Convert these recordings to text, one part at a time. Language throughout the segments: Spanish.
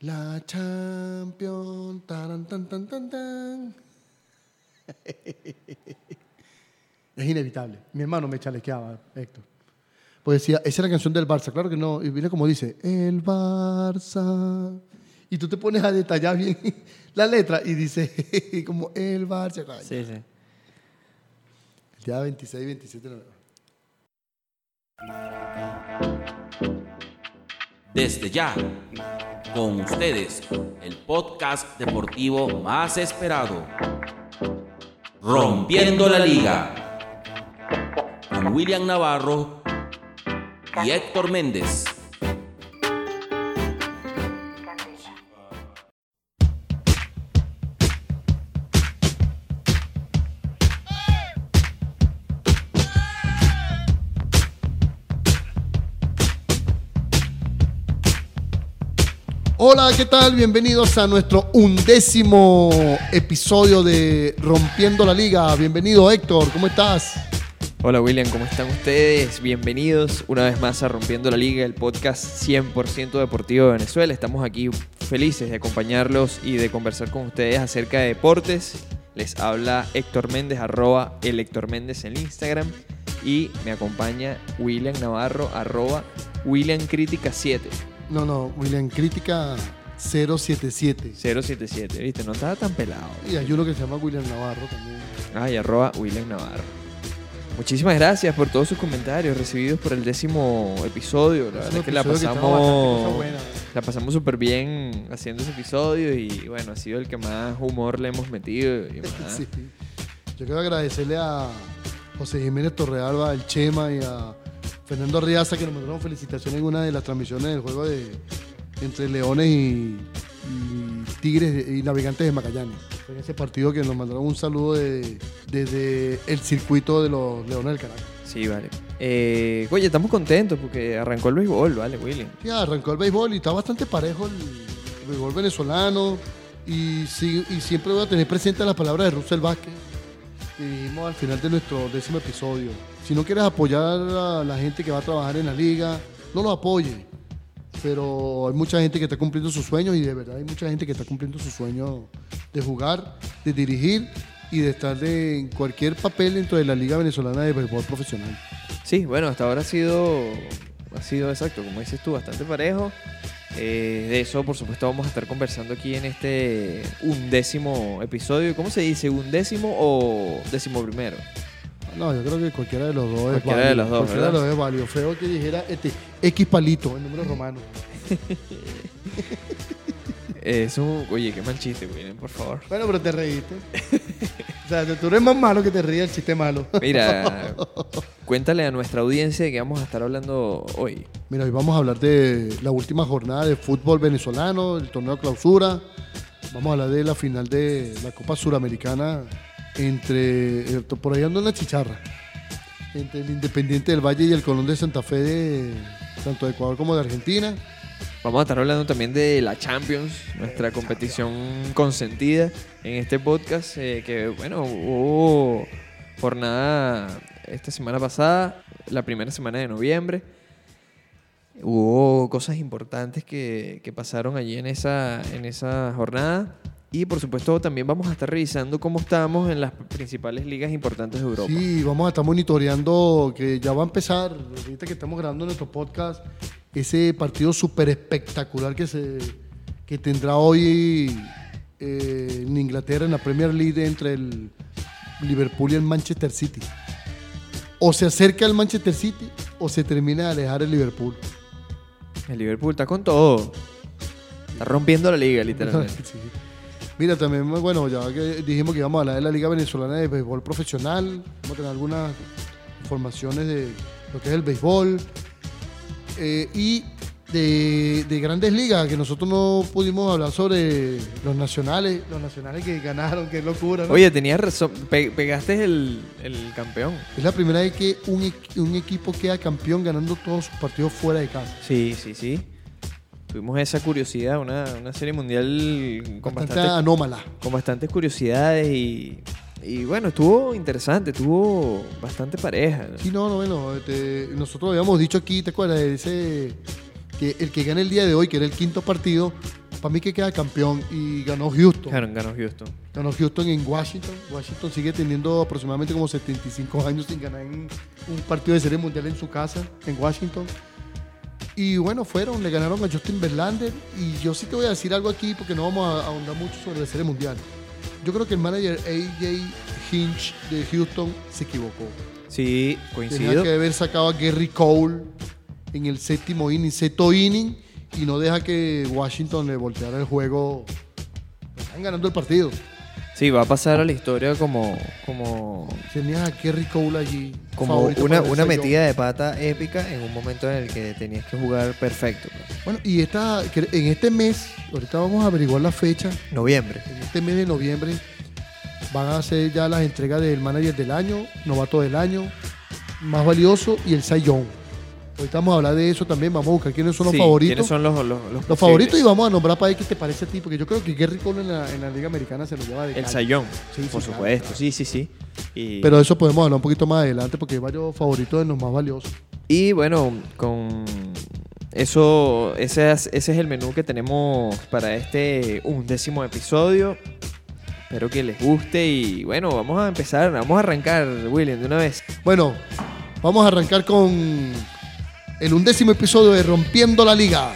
La champion. Taran, tan, tan, tan, tan. Es inevitable. Mi hermano me chalequeaba, Héctor. Pues decía, esa es la canción del Barça. Claro que no. Y mira como dice, el Barça. Y tú te pones a detallar bien la letra y dice, como el Barça. Sí, sí. El día 26 y 27 de noviembre. Desde ya, con ustedes, el podcast deportivo más esperado. Rompiendo la Liga. Con William Navarro y Héctor Méndez. Hola, ¿qué tal? Bienvenidos a nuestro undécimo episodio de Rompiendo la Liga. Bienvenido Héctor, ¿cómo estás? Hola William, ¿cómo están ustedes? Bienvenidos una vez más a Rompiendo la Liga, el podcast 100% deportivo de Venezuela. Estamos aquí felices de acompañarlos y de conversar con ustedes acerca de deportes. Les habla Héctor Méndez, arroba el Héctor Méndez en Instagram. Y me acompaña William Navarro, arroba William Crítica 7. No, no, William Crítica 077. 077, ¿viste? No estaba tan pelado. Y hay uno que se llama William Navarro también. Ay, arroba William Navarro. Muchísimas gracias por todos sus comentarios recibidos por el décimo episodio. La verdad es que la que pasamos, la pasamos súper bien haciendo ese episodio y bueno, ha sido el que más humor le hemos metido. y más- Sí. Yo quiero agradecerle a José Jiménez Torrealba, al Chema y a Fernando Riaza que nos mandaron felicitaciones en una de las transmisiones del juego de entre Leones y, y Tigres y Navegantes de Magallanes. En ese partido que nos mandaron un saludo de- desde el circuito de los Leones del Caracas. Sí, vale. Eh, oye, estamos contentos porque arrancó el béisbol, ¿vale, William? Ya arrancó el béisbol y está bastante parejo el, el béisbol venezolano. Y, sí- y siempre voy a tener presente las palabras de Russell Vázquez que dijimos al final de nuestro décimo episodio. Si no quieres apoyar a la gente que va a trabajar en la liga, no lo apoye. Pero hay mucha gente que está cumpliendo sus sueños y de verdad hay mucha gente que está cumpliendo su sueño de jugar, de dirigir y de estar en cualquier papel dentro de la Liga Venezolana de Béisbol Profesional. Sí, bueno, hasta ahora ha sido, ha sido exacto, como dices tú, bastante parejo. Eh, de eso, por supuesto, vamos a estar conversando aquí en este undécimo episodio. ¿Cómo se dice? ¿Undécimo o décimo primero? No, yo creo que cualquiera de los dos es Cualquiera válido. de los dos, Cualquiera de ¿verdad? los dos es válido. Feo que dijera este, X palito, el número romano. Eso, oye, qué mal chiste, William, por favor. Bueno, pero te reíste. o sea, tú eres más malo que te ríe el chiste malo. Mira, cuéntale a nuestra audiencia de qué vamos a estar hablando hoy. Mira, hoy vamos a hablar de la última jornada de fútbol venezolano, el torneo clausura. Vamos a hablar de la final de la Copa Suramericana entre, eh, por ahí anda una chicharra, entre el Independiente del Valle y el Colón de Santa Fe de tanto de Ecuador como de Argentina. Vamos a estar hablando también de la Champions, nuestra competición consentida en este podcast, eh, que bueno, hubo jornada esta semana pasada, la primera semana de noviembre. Hubo cosas importantes que, que pasaron allí en esa, en esa jornada. Y por supuesto también vamos a estar revisando cómo estamos en las principales ligas importantes de Europa. Sí, vamos a estar monitoreando que ya va a empezar, ahorita que estamos grabando nuestro podcast, ese partido súper espectacular que, se, que tendrá hoy eh, en Inglaterra en la Premier League entre el Liverpool y el Manchester City. O se acerca el Manchester City o se termina de alejar el Liverpool. El Liverpool está con todo. Está rompiendo la liga, literalmente. Sí. Mira, también, bueno, ya que dijimos que íbamos a hablar de la Liga Venezolana de Béisbol Profesional, vamos a tener algunas informaciones de lo que es el béisbol eh, y de, de grandes ligas, que nosotros no pudimos hablar sobre los nacionales, los nacionales que ganaron, qué locura, ¿no? Oye, tenías razón. Pe- pegaste el, el campeón. Es la primera vez que un, un equipo queda campeón ganando todos sus partidos fuera de casa. Sí, sí, sí. Tuvimos esa curiosidad, una, una serie mundial con, Bastante bastantes, anómala. con bastantes curiosidades y, y bueno, estuvo interesante, estuvo bastante pareja. Sí, no, no, bueno, este, nosotros habíamos dicho aquí, ¿te acuerdas? Ese, que el que gane el día de hoy, que era el quinto partido, para mí que queda campeón y ganó Houston. Ganó, ganó Houston. Ganó Houston en Washington. Washington sigue teniendo aproximadamente como 75 años sin ganar en un partido de serie mundial en su casa, en Washington. Y bueno, fueron, le ganaron a Justin Verlander. Y yo sí te voy a decir algo aquí porque no vamos a ahondar mucho sobre la serie mundial. Yo creo que el manager AJ Hinch de Houston se equivocó. Sí, Tenía coincido. que haber sacado a Gary Cole en el séptimo inning, sexto inning, y no deja que Washington le volteara el juego. Están ganando el partido. Sí, va a pasar a la historia como, como, Tenías a Gary Cole allí. como una, una metida de pata épica en un momento en el que tenías que jugar perfecto. pues. Bueno, y esta, que en este mes, ahorita vamos a averiguar la fecha, Noviembre. en este mes de noviembre van a hacer ya las entregas del manager del año, novato del año, más valioso y el Young. Ahorita vamos a hablar de eso también, vamos a buscar quiénes son los Sí, favoritos. ¿Quiénes son los, los, los Los posibles? favoritos y vamos a nombrar para ver qué te parece a ti, porque yo creo que Gary Cole en la, en la Liga Americana se lo lleva de El calle. Sayón, Sí, sí, por supuesto. claro. Sí, sí, sí. Y, Pero eso podemos hablar un poquito más adelante, porque hay varios favoritos de los más valiosos. y bueno, con eso, ese es, ese es el menú que tenemos para este undécimo episodio. Espero que les guste y bueno, vamos a empezar, vamos a arrancar, William, de una vez. Bueno, vamos a arrancar con el undécimo episodio de Rompiendo la Liga.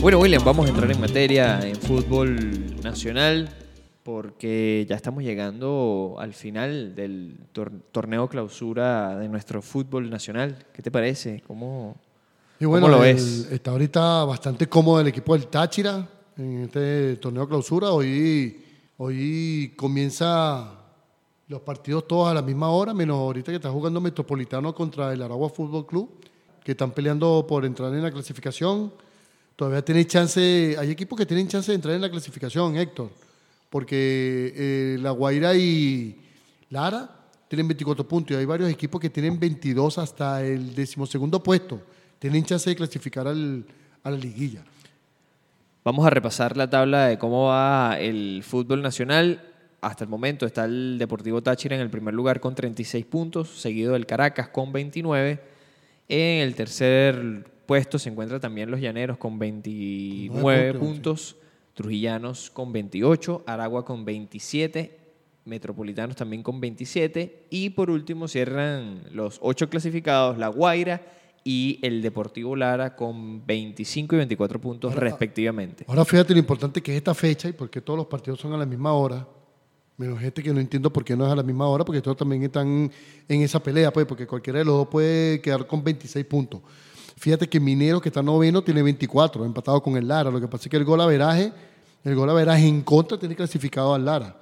Bueno, William, vamos a entrar en materia en fútbol nacional porque ya estamos llegando al final del tor- torneo clausura de nuestro fútbol nacional. ¿Qué te parece? ¿Cómo, Y bueno, ¿Cómo lo el- ves? está ahorita bastante cómodo el equipo del Táchira en este torneo clausura. Hoy, hoy comienza los partidos todos a la misma hora, menos ahorita que está jugando Metropolitano contra el Aragua Fútbol Club, que están peleando por entrar en la clasificación. Todavía tiene chance, hay equipos que tienen chance de entrar en la clasificación, Héctor, porque eh, La Guaira y Lara tienen 24 puntos y hay varios equipos que tienen 22 hasta el decimosegundo puesto. Tienen chance de clasificar al- a la liguilla. Vamos a repasar la tabla de cómo va el fútbol nacional. Hasta el momento está el Deportivo Táchira en el primer lugar con 36 puntos, seguido del Caracas con 29. En el tercer puesto se encuentran también los Llaneros con 29 Nueve puntos, puntos, Trujillanos con 28, Aragua con 27, Metropolitanos también con 27 y por último cierran los ocho clasificados, La Guaira y el Deportivo Lara con 25 y 24 puntos Ahora- respectivamente. Ahora fíjate lo importante que es esta fecha y por qué todos los partidos son a la misma hora. Menos gente que no entiendo por qué no es a la misma hora, porque todos también están en esa pelea, pues, porque cualquiera de los dos puede quedar con 26 puntos. Fíjate que Minero, que está noveno, tiene 24, empatado con el Lara. Lo que pasa es que el gol averaje, el gol averaje en contra tiene clasificado al Lara.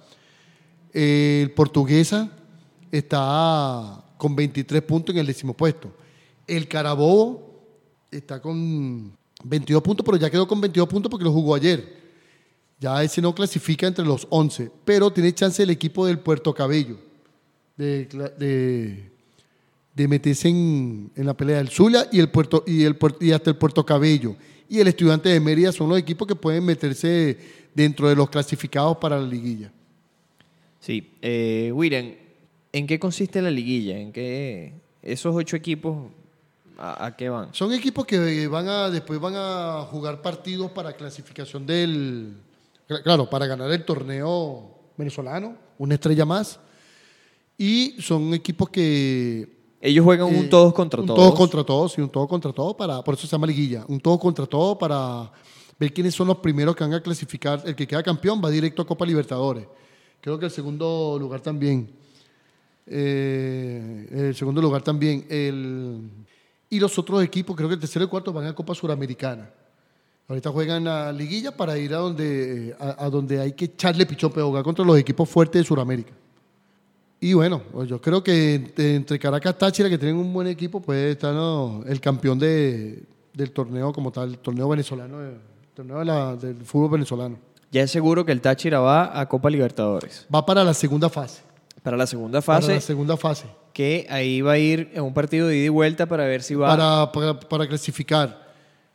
El Portuguesa está con 23 puntos en el décimo puesto. El Carabobo está con 22 puntos, pero ya quedó con 22 puntos porque lo jugó ayer. Ya ese no clasifica entre los 11, pero tiene chance el equipo del Puerto Cabello de, meterse en, la pelea del Zulia y, el Puerto, y, hasta el Puerto Cabello. Y el Estudiante de Mérida son los equipos que pueden meterse dentro de los clasificados para la liguilla. Sí, eh, ¿en qué consiste la liguilla? ¿En qué esos ocho equipos a, a qué van? Son equipos que van a después van a jugar partidos para clasificación del claro, para ganar el torneo venezolano, una estrella más. Y son equipos que Ellos juegan un eh, todos contra un todos. todos contra todos, sí, un todos contra todos para por eso se llama liguilla, un todos contra todos para ver quiénes son los primeros que van a clasificar, el que queda campeón va directo a Copa Libertadores. Creo que el segundo lugar también. Eh, el segundo lugar también. El, y los otros equipos, creo que el tercero y cuarto van a Copa Suramericana. Ahorita juegan la liguilla para ir a donde, a, a donde hay que echarle pichón, pero jugar contra los equipos fuertes de Sudamérica. Y bueno, pues yo creo que entre- Caracas y Táchira, que tienen un buen equipo, puede estar ¿no? el campeón de, del torneo como tal, el torneo venezolano, el torneo de la- del fútbol venezolano. Ya es seguro que el Táchira va a Copa Libertadores. Va para la segunda fase. Para la segunda Para fase, la segunda fase. que ahí va a ir en un partido de ida y vuelta para ver si va. Para, para, para clasificar.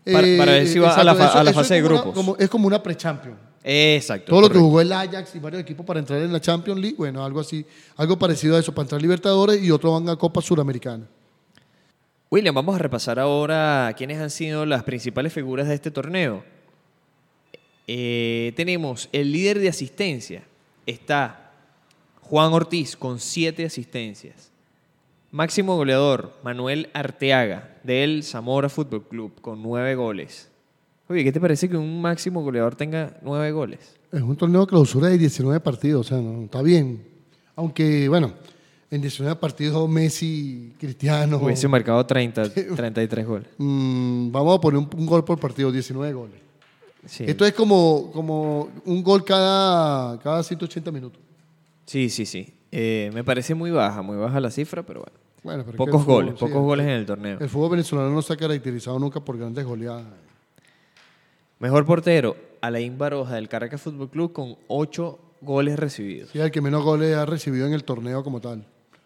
Para- para ver si va a la fa- a la eso fase de una- grupos. como- es como una pre-champion. Exacto. Todo lo que jugó el Ajax y varios equipos para entrar en la Champions League, bueno, algo así, algo parecido a eso, para entrar a Libertadores y otros van a Copa Suramericana. William, vamos a repasar ahora quiénes han sido las principales figuras de este torneo. Eh, tenemos el líder de asistencia. Está Juan Ortiz con siete asistencias. Máximo goleador, Manuel Arteaga, del Zamora Fútbol Club, con nueve goles. Oye, ¿qué te parece que un máximo goleador tenga nueve goles? Es un torneo de clausura de 19 partidos, o sea, no, está bien. Aunque, bueno, en 19 partidos Messi, Cristiano, Hubiese marcado 30, 33 goles. mm, vamos a poner un, un gol por partido, 19 goles. Sí. Esto es como, como un gol cada, cada 180 minutos. Sí, sí, sí. Eh, me parece muy baja, muy baja la cifra, pero bueno. Pero Pocos fútbol, goles, sí, pocos goles en el torneo. El fútbol venezolano no se ha caracterizado nunca por grandes goleadas. Mejor portero, Alain Baroja del Caracas Fútbol Club con ocho goles recibidos. Sí, el que menos goles ha recibido en el torneo como tal.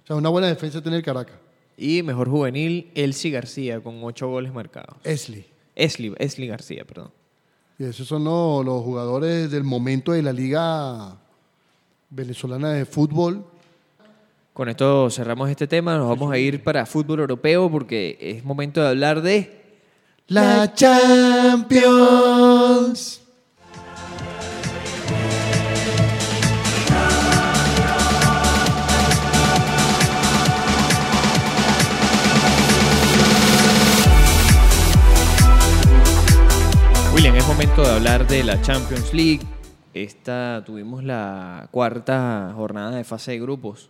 O sea, una buena defensa tiene el Caracas. Y mejor juvenil, Elsie García con ocho goles marcados. Esli. Esli, Esli García, perdón. Y esos son los, los jugadores del momento de la liga venezolana de fútbol. Con esto cerramos este tema, nos vamos a ir para fútbol europeo porque es momento de hablar de... La Champions. William, es momento de hablar de la Champions League. Esta tuvimos la cuarta jornada de fase de grupos.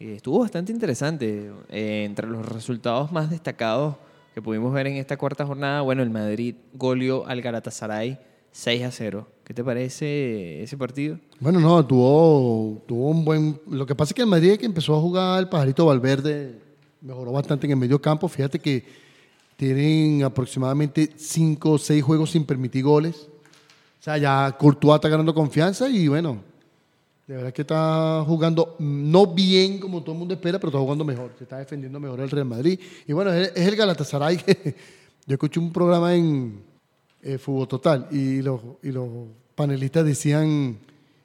Y estuvo bastante interesante. Eh, entre los resultados más destacados que pudimos ver en esta cuarta jornada, bueno, el Madrid goleó al Galatasaray 6 a 0. ¿Qué te parece ese partido? Bueno, no, tuvo, tuvo un buen... Lo que pasa es que el Madrid que empezó a jugar el pajarito Valverde mejoró bastante en el medio campo. Fíjate que tienen aproximadamente 5 o 6 juegos sin permitir goles. O sea, ya Courtois está ganando confianza y bueno, de verdad que está jugando no bien como todo el mundo espera, pero está jugando mejor. Se está defendiendo mejor el Real Madrid. Y bueno, es, es el Galatasaray. que Yo escuché un programa en eh, Fútbol Total y los, y los panelistas decían,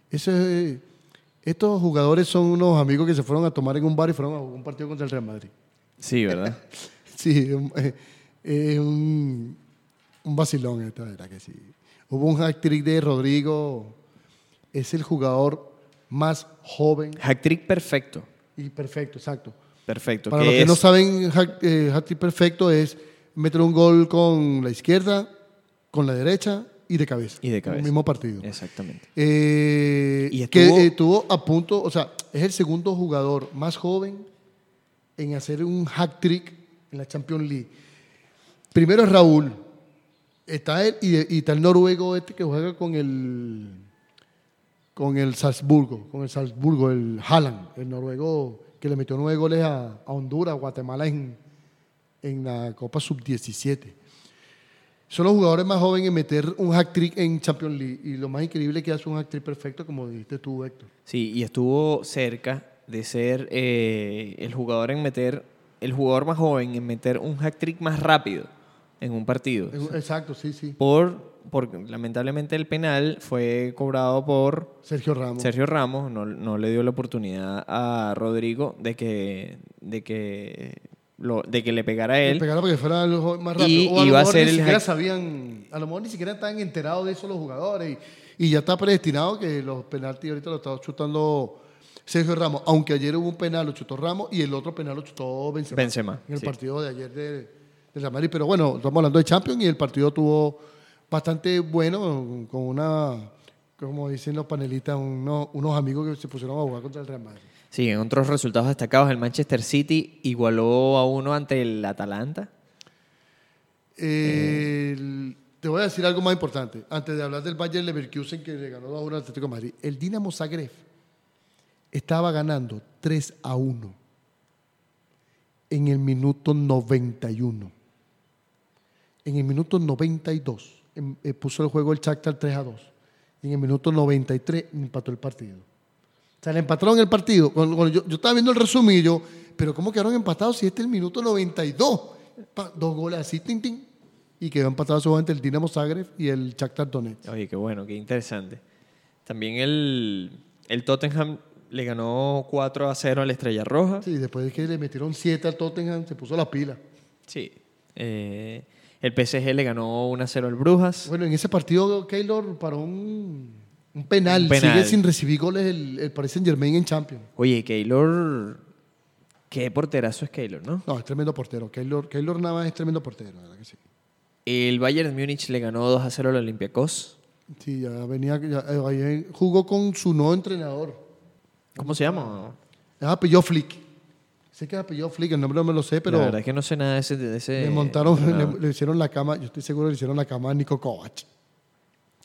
estos jugadores son unos amigos que se fueron a tomar en un bar y fueron a jugar un partido contra el Real Madrid. Sí, ¿verdad? Sí, eh, es un, un vacilón esta, verdad que sí. Hubo un hat-trick de Rodrigo, es el jugador más joven Hack-trick perfecto. y perfecto, exacto. Perfecto. Para que los que no saben, hat- eh, hat-trick perfecto es meter un gol con la izquierda, con la derecha y de cabeza. Y de En cabeza. el mismo partido. Exactamente. Eh, Y que estuvo- eh, estuvo a punto, o sea, es el segundo jugador más joven en hacer un hack trick en la Champions League. Primero es Raúl, está él y, está el noruego este que juega con el con el Salzburgo, con el Salzburgo, el Haaland, el noruego que le metió nueve goles a, a Honduras, Guatemala en, en la Copa Sub-17. Son los jugadores más jóvenes en meter un hack trick en Champions League. Y lo más increíble es que hace un hack trick perfecto, como dijiste tú, Héctor. Sí, y estuvo cerca de ser eh, el jugador en meter, el jugador más joven en meter un hack trick más rápido en un partido. Exacto, sí, sí. Por, porque lamentablemente el penal fue cobrado por Sergio Ramos. Sergio Ramos, no, no le dio la oportunidad a Rodrigo de que, de que, lo, de que le pegara a Le él. pegaron porque fuera más rápido. Y o a lo iba a mejor ser ni el siquiera sabían, a lo mejor ni siquiera estaban enterados de eso los jugadores. Y, y ya está predestinado que los penaltis ahorita lo está chutando Sergio Ramos. Aunque ayer hubo un penal, lo chutó Ramos y el otro penal lo chutó Benzema. Benzema, En el sí. partido de ayer de, de Real Madrid. Pero bueno, estamos hablando de Champions y el partido tuvo bastante bueno con una, como dicen los panelistas, unos, unos amigos que se pusieron a jugar contra el Real Madrid. Sí, en otros resultados destacados, el Manchester City igualó a uno ante el Atalanta. Te voy a decir algo más importante. Antes de hablar del Bayern Leverkusen que le ganó 2 a 1 al Atlético de Madrid. El Dinamo Zagreb estaba ganando 3 a 1 en el minuto 91. En el minuto 92 em- eh, puso el juego el Shakhtar 3 a 2. Y en el minuto 93 empató el partido. O sea, le empataron el partido. Yo, yo estaba viendo el resumen y yo, pero ¿cómo quedaron empatados si este es el minuto 92? Pa- dos goles así, tin, tin. y quedó empatado solamente el Dinamo Zagreb y el Shakhtar Donetsk. Oye, qué bueno, qué interesante. También el, el Tottenham le ganó 4 a 0 a la Estrella Roja. Sí, después de que le metieron 7 al Tottenham, se puso la pila. Sí. Eh, el PSG le ganó 1 a 0 al Brujas. Bueno, en ese partido Keylor paró un, un penal. Un penal. Sigue sin recibir goles el, el Paris Saint Germain en Champions. Oye, Keylor. Qué porterazo es Keylor, ¿no? No, es tremendo portero. Keylor, Keylor nada más es tremendo portero, la verdad que sí. El Bayern Múnich le ganó 2 a 0 al Olympiacos. Sí, ya venía, ya, eh, ahí jugó con su nuevo entrenador. ¿Cómo se llama? Es apellido Flick. Sé que es apellido Flick, el nombre no me lo sé, pero la verdad es que no sé nada de ese. de ese le montaron, le, le hicieron la cama, yo estoy seguro que le hicieron la cama a Nico Kovac.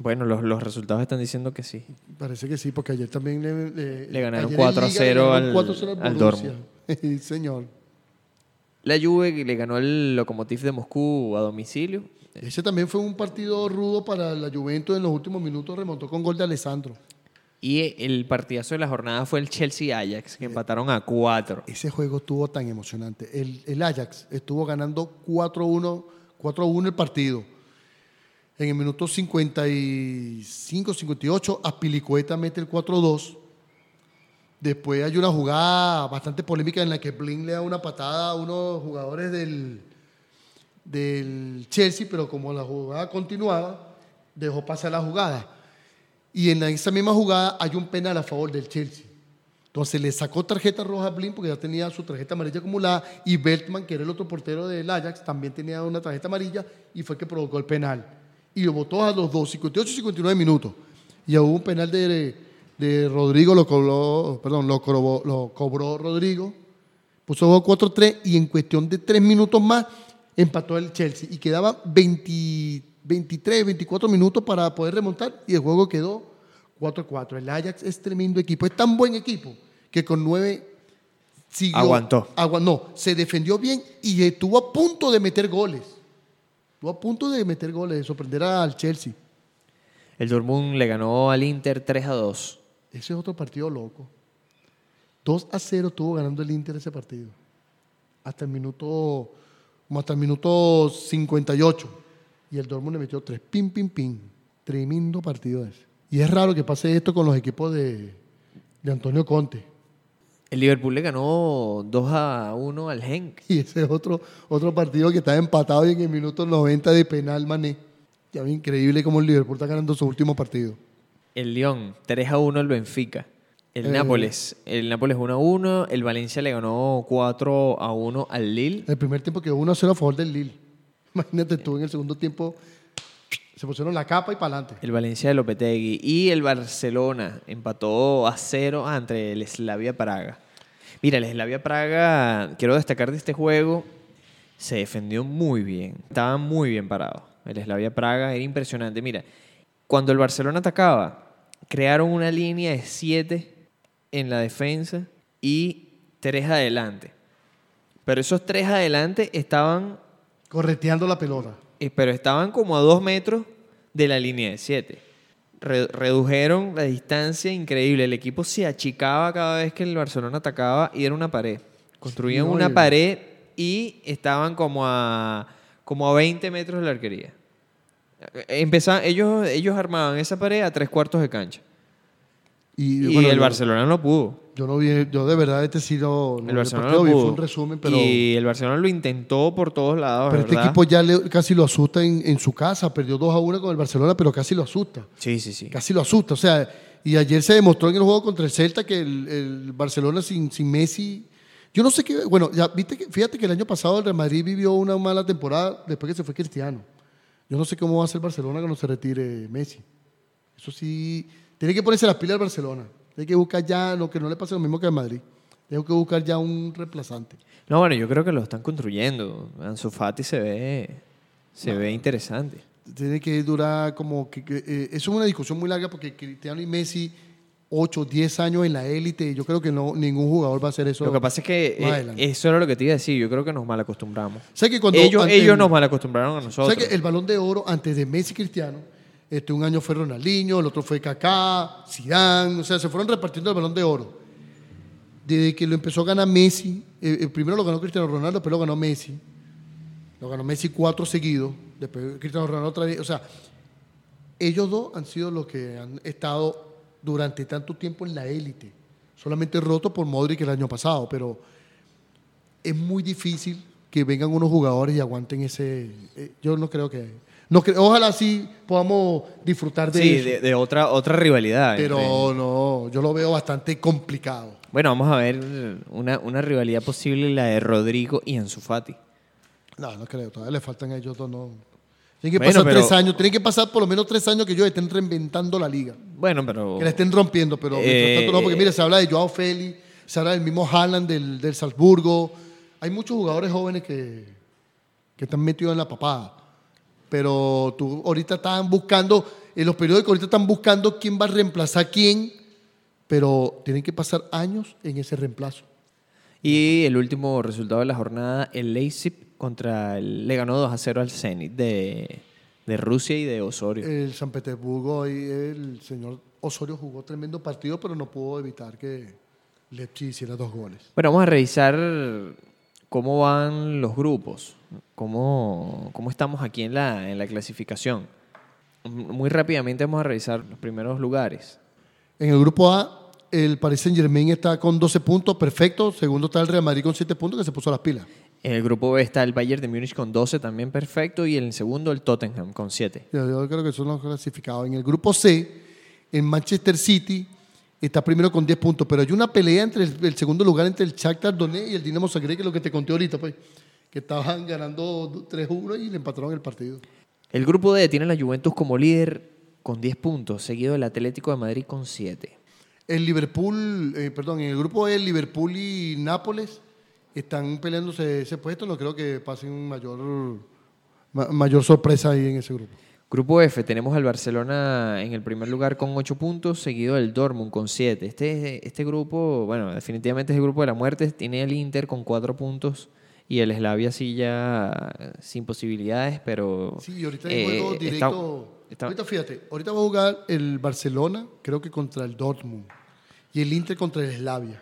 Bueno, los, los resultados están diciendo que sí. Parece que sí, porque ayer también le, le- Le ganaron ayer en 4 a Liga le 0 ganaron al- 4 a 0 al Borussia. Sí, señor. La Juve le ganó el Lokomotiv de Moscú a domicilio. Ese también fue un partido rudo para la Juventus en los últimos minutos, remontó con gol de Alessandro. Y el partidazo de la jornada fue el Chelsea-Ajax, que empataron a 4. Ese juego estuvo tan emocionante. El, Ajax estuvo ganando 4-1 4-1 el partido. En el minuto 55, 58, Aspilicueta mete el 4-2. Después hay una jugada bastante polémica en la que Blin le da una patada a unos jugadores del, del Chelsea, pero como la jugada continuaba, dejó pasar la jugada. Y en esa misma jugada hay un penal a favor del Chelsea. Entonces le sacó tarjeta roja a Blin porque ya tenía su tarjeta amarilla acumulada y Beltman, que era el otro portero del Ajax, también tenía una tarjeta amarilla y fue el que provocó el penal. Y lo votó a los dos, 58 y 59 minutos. Y hubo un penal de, de Rodrigo, lo cobró, perdón, lo cobró, lo cobró Rodrigo, puso 4-3 y en cuestión de tres minutos más empató el Chelsea y quedaba 20 23, 24 minutos para poder remontar y el juego quedó 4-4. El Ajax es tremendo equipo, es tan buen equipo que con 9 siguió. Aguantó. agua- no, se defendió bien y estuvo a punto de meter goles. Estuvo a punto de meter goles, de sorprender al Chelsea. El Dortmund le ganó al Inter 3 a 2. Ese es otro partido loco. 2 a 0 estuvo ganando el Inter ese partido. Hasta el minuto, como hasta el minuto 58. Y el Dortmund le metió 3. Pim, pim, pim. Tremendo partido ese. Y es raro que pase esto con los equipos de, de Antonio Conte. El Liverpool le ganó 2 a 1 al Genk. Y ese es otro, otro partido que está empatado y en el minuto 90 de penal, mané. Ya ve increíble cómo el Liverpool está ganando su último partido. El Lyon 3 a 1 al Benfica. El Eh. Nápoles, el Nápoles 1 a 1. El Valencia le ganó 4 a 1 al Lille. El primer tiempo quedó 1 a 0 a favor del Lille. Imagínate tú en el segundo tiempo se pusieron la capa y para adelante. El Valencia de Lopetegui. Y el Barcelona empató a 0 ante el Slavia Praga. Mira, el Slavia Praga, quiero destacar de este juego, se defendió muy bien. Estaba muy bien parado. El Slavia Praga era impresionante. Mira, cuando el Barcelona atacaba, crearon una línea de 7 en la defensa y 3 adelante. Pero esos 3 adelante estaban Correteando la pelota. eh, pero estaban como a dos metros de la línea de 7. redujeron la distancia increíble. El equipo se achicaba cada vez que el Barcelona atacaba y era una pared. Construían una pared y estaban como a, como a 20 metros de la arquería. Empezaban, ellos, ellos armaban esa pared a tres cuartos de cancha. Y, Y bueno, el yo- Barcelona no pudo. Yo no vi, yo de verdad este sí lo, El lo- Barcelona no vi, pudo. fue un resumen, pero, Y el Barcelona lo intentó por todos lados, pero este ¿verdad? equipo ya le- casi lo asusta en, en su casa, perdió 2 a 1 con el Barcelona, pero casi lo asusta. Sí, sí, sí. Casi lo asusta. O sea, y ayer se demostró en el juego contra el Celta que el, el Barcelona sin, sin Messi. Yo no sé qué. Bueno, ya viste que, fíjate que el año pasado el Real Madrid vivió una mala temporada después que se fue Cristiano. Yo no sé cómo va a ser Barcelona cuando se retire Messi. Eso sí. Tiene que ponerse las pilas al Barcelona. Tiene que buscar ya lo que no le pase lo mismo que al Madrid. Tengo que buscar ya un reemplazante. No, bueno, yo creo que lo están construyendo. Ansu Fati se ve, se ve interesante. Tiene que durar como que, que, eh, eso es una discusión muy larga porque Cristiano y Messi 8, 10 años en la élite, yo creo que no ningún jugador va a hacer eso. Lo que pasa es que eh, eso era lo que te iba a decir. Yo creo que nos malacostumbramos. ¿Sabes que cuando ellos, antes- ellos nos malacostumbraron a nosotros. ¿Sabes que el balón de oro antes de Messi y Cristiano, este, un año fue Ronaldinho, el otro fue Kaká, Zidane, o sea, se fueron repartiendo el balón de oro. Desde que lo empezó a ganar Messi, eh, eh, primero lo ganó Cristiano Ronaldo, después lo ganó Messi. lo ganó Messi cuatro seguidos, después Cristiano Ronaldo otra vez. O sea, ellos dos han sido los que han estado durante tanto tiempo en la élite. Solamente roto por Modric el año pasado, pero es muy difícil que vengan unos jugadores y aguanten ese. eh, Yo no creo que. No ojalá sí podamos disfrutar de Sí, eso. de, de otra, otra rivalidad. pero entre- no, yo lo veo bastante complicado. Bueno, vamos a ver una, una rivalidad posible, la de Rodrigo y Ansu Fati. No, no creo. Todavía le faltan a ellos dos. No. Tienen que Bueno, pasar pero- tres años. Tienen que pasar por lo menos tres años que ellos estén reinventando la liga. Bueno, pero... Que la estén rompiendo, pero Eh, tanto no, porque mira, se habla de Joao Félix, se habla del mismo Haaland del, del Salzburgo. Hay muchos jugadores jóvenes que, que están metidos en la papada. Pero tú ahorita están buscando, en los periódicos ahorita están buscando quién va a reemplazar a quién, pero tienen que pasar años en ese reemplazo. Y el último resultado de la jornada, el Leipzig contra el- le ganó 2 a 0 al Zenit de, de Rusia y de Osorio. El San Petersburgo, ahí el señor Osorio jugó tremendo partido, pero no pudo evitar que Leipzig hiciera dos goles. Bueno, vamos a revisar cómo van los grupos, cómo, cómo estamos aquí en la, en la clasificación. Muy rápidamente vamos a revisar los primeros lugares. En el grupo A, el Paris Saint Germain está con 12 puntos, perfecto. Segundo está el Real Madrid con 7 puntos, que se puso las pilas. En el grupo B está el Bayern de Múnich con 12, también perfecto, y en el segundo el Tottenham con 7. Yo, yo creo que son los clasificados. En el grupo C, el Manchester City está primero con 10 puntos, pero hay una pelea entre el, el segundo lugar entre el Shakhtar Donetsk y el Dinamo Zagreb, que es lo que te conté ahorita, pues, que estaban ganando 3-1 y le empataron el partido. El grupo D tiene la Juventus como líder con 10 puntos, seguido del Atlético de Madrid con 7. El Liverpool, eh, perdón, en el grupo E, el Liverpool y Nápoles están peleándose ese puesto. No creo que pasen mayor, ma- mayor sorpresa ahí en ese grupo. Grupo F tenemos al Barcelona en el primer lugar con 8 puntos, seguido del Dortmund con 7. Este, este grupo, bueno, definitivamente es el grupo de la muerte. Tiene el Inter con 4 puntos y el Slavia sí ya sin posibilidades, pero... Sí, y ahorita hay eh, juego está- directo. está- ahorita fíjate, ahorita va a jugar el Barcelona, creo que contra el Dortmund. Y el Inter contra el Slavia.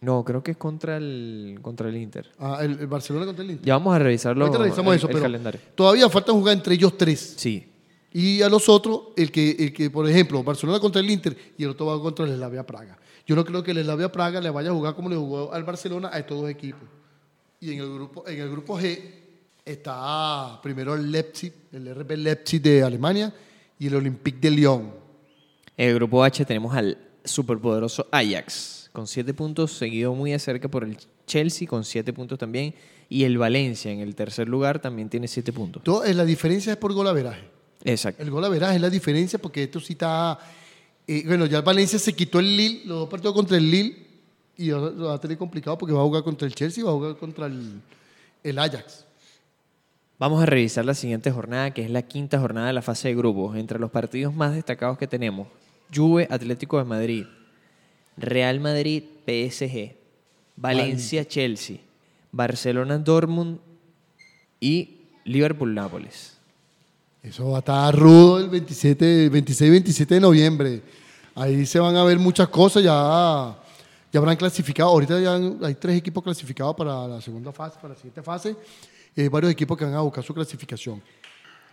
no, creo que es contra el, contra el Inter. Ah, el, el Barcelona contra el Inter. Ya vamos a revisarlo ahorita revisamos el, eso, el pero calendario. todavía falta jugar entre ellos tres. Sí, Y a los otros, el que, el que, por ejemplo, Barcelona contra el Inter y el otro va contra el Slavia Praga. Yo no creo que el Slavia Praga le vaya a jugar como le jugó al Barcelona a estos dos equipos. Y en el grupo, en el grupo G está primero el Leipzig, el RB Leipzig de Alemania y el Olympique de Lyon. En el grupo H tenemos al superpoderoso Ajax con 7 puntos, seguido muy de cerca por el Chelsea con 7 puntos también. Y el Valencia en el tercer lugar también tiene 7 puntos. Todo, eh, la diferencia es por gol averaje. Exacto. El gol averaje es la diferencia porque esto sí está... eh, bueno, ya el Valencia se quitó el Lille, los dos partidos contra el Lille y lo va a tener complicado porque va a jugar contra el Chelsea y va a jugar contra el, el Ajax. Vamos a revisar la siguiente jornada, que es la quinta jornada de la fase de grupos. Entre los partidos más destacados que tenemos, Juve, Atlético de Madrid, Real Madrid, PSG, Valencia, Chelsea, Barcelona, Dortmund y Liverpool, Nápoles. Eso va a estar rudo el 27, 26-27 de noviembre. Ahí se van a ver muchas cosas, ya, ya habrán clasificado. Ahorita ya hay tres equipos clasificados para la segunda fase, para la siguiente fase. Y hay varios equipos que van a buscar su clasificación.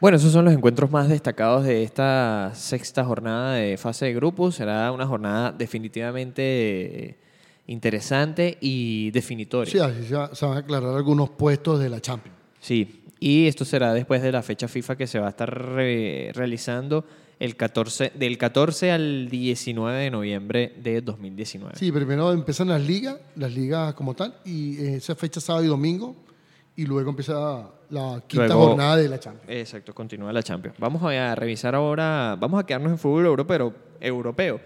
Bueno, esos son los encuentros más destacados de esta sexta jornada de fase de grupos. Será una jornada definitivamente eh, interesante y definitoria. Sí, así se, va- se van a aclarar algunos puestos de la Champions. Sí, y esto será después de la fecha FIFA que se va a estar re- realizando el 14, del 14 al 19 de noviembre de 2019. Sí, primero empiezan las ligas, las ligas como tal, y eh, esa fecha sábado y domingo, y luego empieza la quinta Luego- jornada de la Champions. Exacto, continúa la Champions. Vamos a revisar ahora, vamos a quedarnos en fútbol europeo, europeo,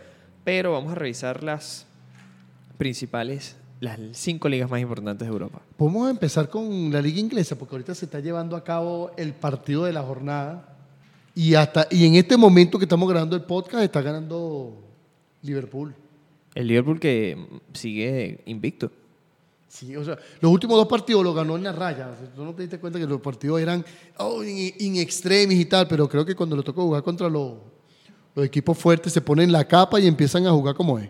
pero vamos a revisar las principales, las cinco ligas más importantes de Europa. Podemos empezar con la liga inglesa, porque ahorita se está llevando a cabo el partido de la jornada, y, hasta, y en este momento que estamos grabando el podcast está ganando Liverpool. El Liverpool que sigue invicto. Sí, o sea, los últimos dos partidos los ganó en la raya. Tú no te diste cuenta que los partidos eran oh, in, in extremis y tal, pero creo que cuando le toca jugar contra los, los equipos fuertes se ponen la capa y empiezan a jugar como es.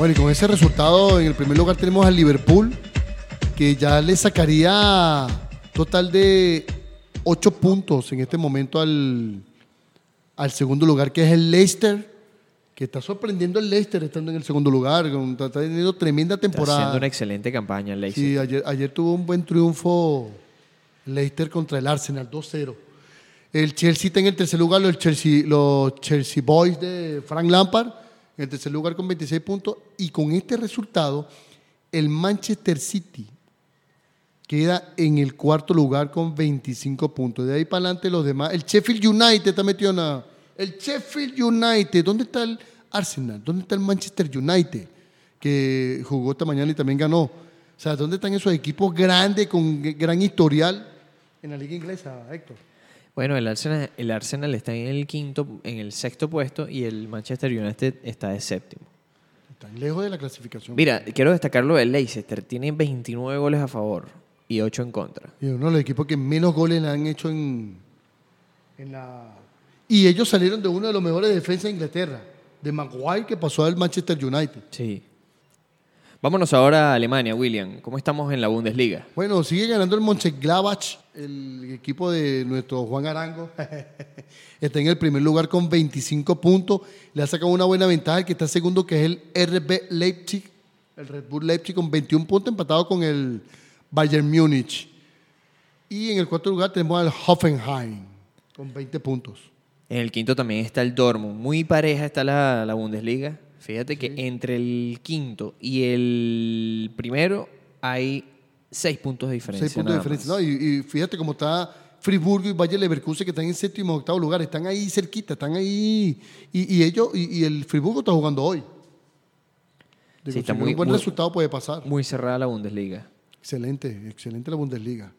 Bueno, y con ese resultado, en el primer lugar tenemos al Liverpool, que ya le sacaría total de 8 puntos en este momento al, al segundo lugar, que es el Leicester, que está sorprendiendo el Leicester estando en el segundo lugar, está está teniendo tremenda Está temporada. haciendo una excelente campaña el Leicester. Sí, ayer, ayer tuvo un buen triunfo Leicester contra el Arsenal, 2-0. El Chelsea está en el tercer lugar, los Chelsea, los Chelsea Boys de Frank Lampard, en el tercer lugar con 26 puntos. Y con este resultado, el Manchester City queda en el cuarto lugar con 25 puntos. De ahí para adelante los demás. El Sheffield United está metido en la... El Sheffield United, ¿dónde está el Arsenal? ¿Dónde está el Manchester United? Que jugó esta mañana y también ganó. O sea, ¿dónde están esos equipos grandes con gran historial en la liga inglesa, Héctor? Bueno, el Arsenal, el Arsenal está en el quinto, en el sexto puesto y el Manchester United está de séptimo. Están lejos de la clasificación. Mira, quiero destacar lo del Leicester. Tiene 29 goles a favor y 8 en contra. Y uno de los equipos que menos goles le han hecho en, en la... Y ellos salieron de uno de los mejores defensas de Inglaterra, de Maguire, que pasó al Manchester United. Sí. Vámonos ahora a Alemania, William. ¿Cómo estamos en la Bundesliga? Bueno, sigue ganando el Mönchengladbach, el equipo de nuestro Juan Arango. está en el primer lugar con 25 puntos. Le ha sacado una buena ventaja el que está segundo, que es el RB Leipzig. El Red Bull Leipzig con 21 puntos, empatado con el Bayern Múnich. Y en el cuarto lugar tenemos al Hoffenheim, con 20 puntos. En el quinto también está el Dortmund. Muy pareja está la, la Bundesliga. Fíjate que entre el quinto y el primero hay seis puntos de diferencia. Seis puntos de diferencia. ¿no? Y, y fíjate cómo está Friburgo y Bayer Leverkusen, que están en séptimo y octavo lugar. Están ahí cerquita, están ahí. Y, y ellos, y, y el Friburgo está jugando hoy. Sí, está conseguir muy- un buen muy- resultado puede pasar. Muy cerrada la Bundesliga. Excelente, excelente la Bundesliga.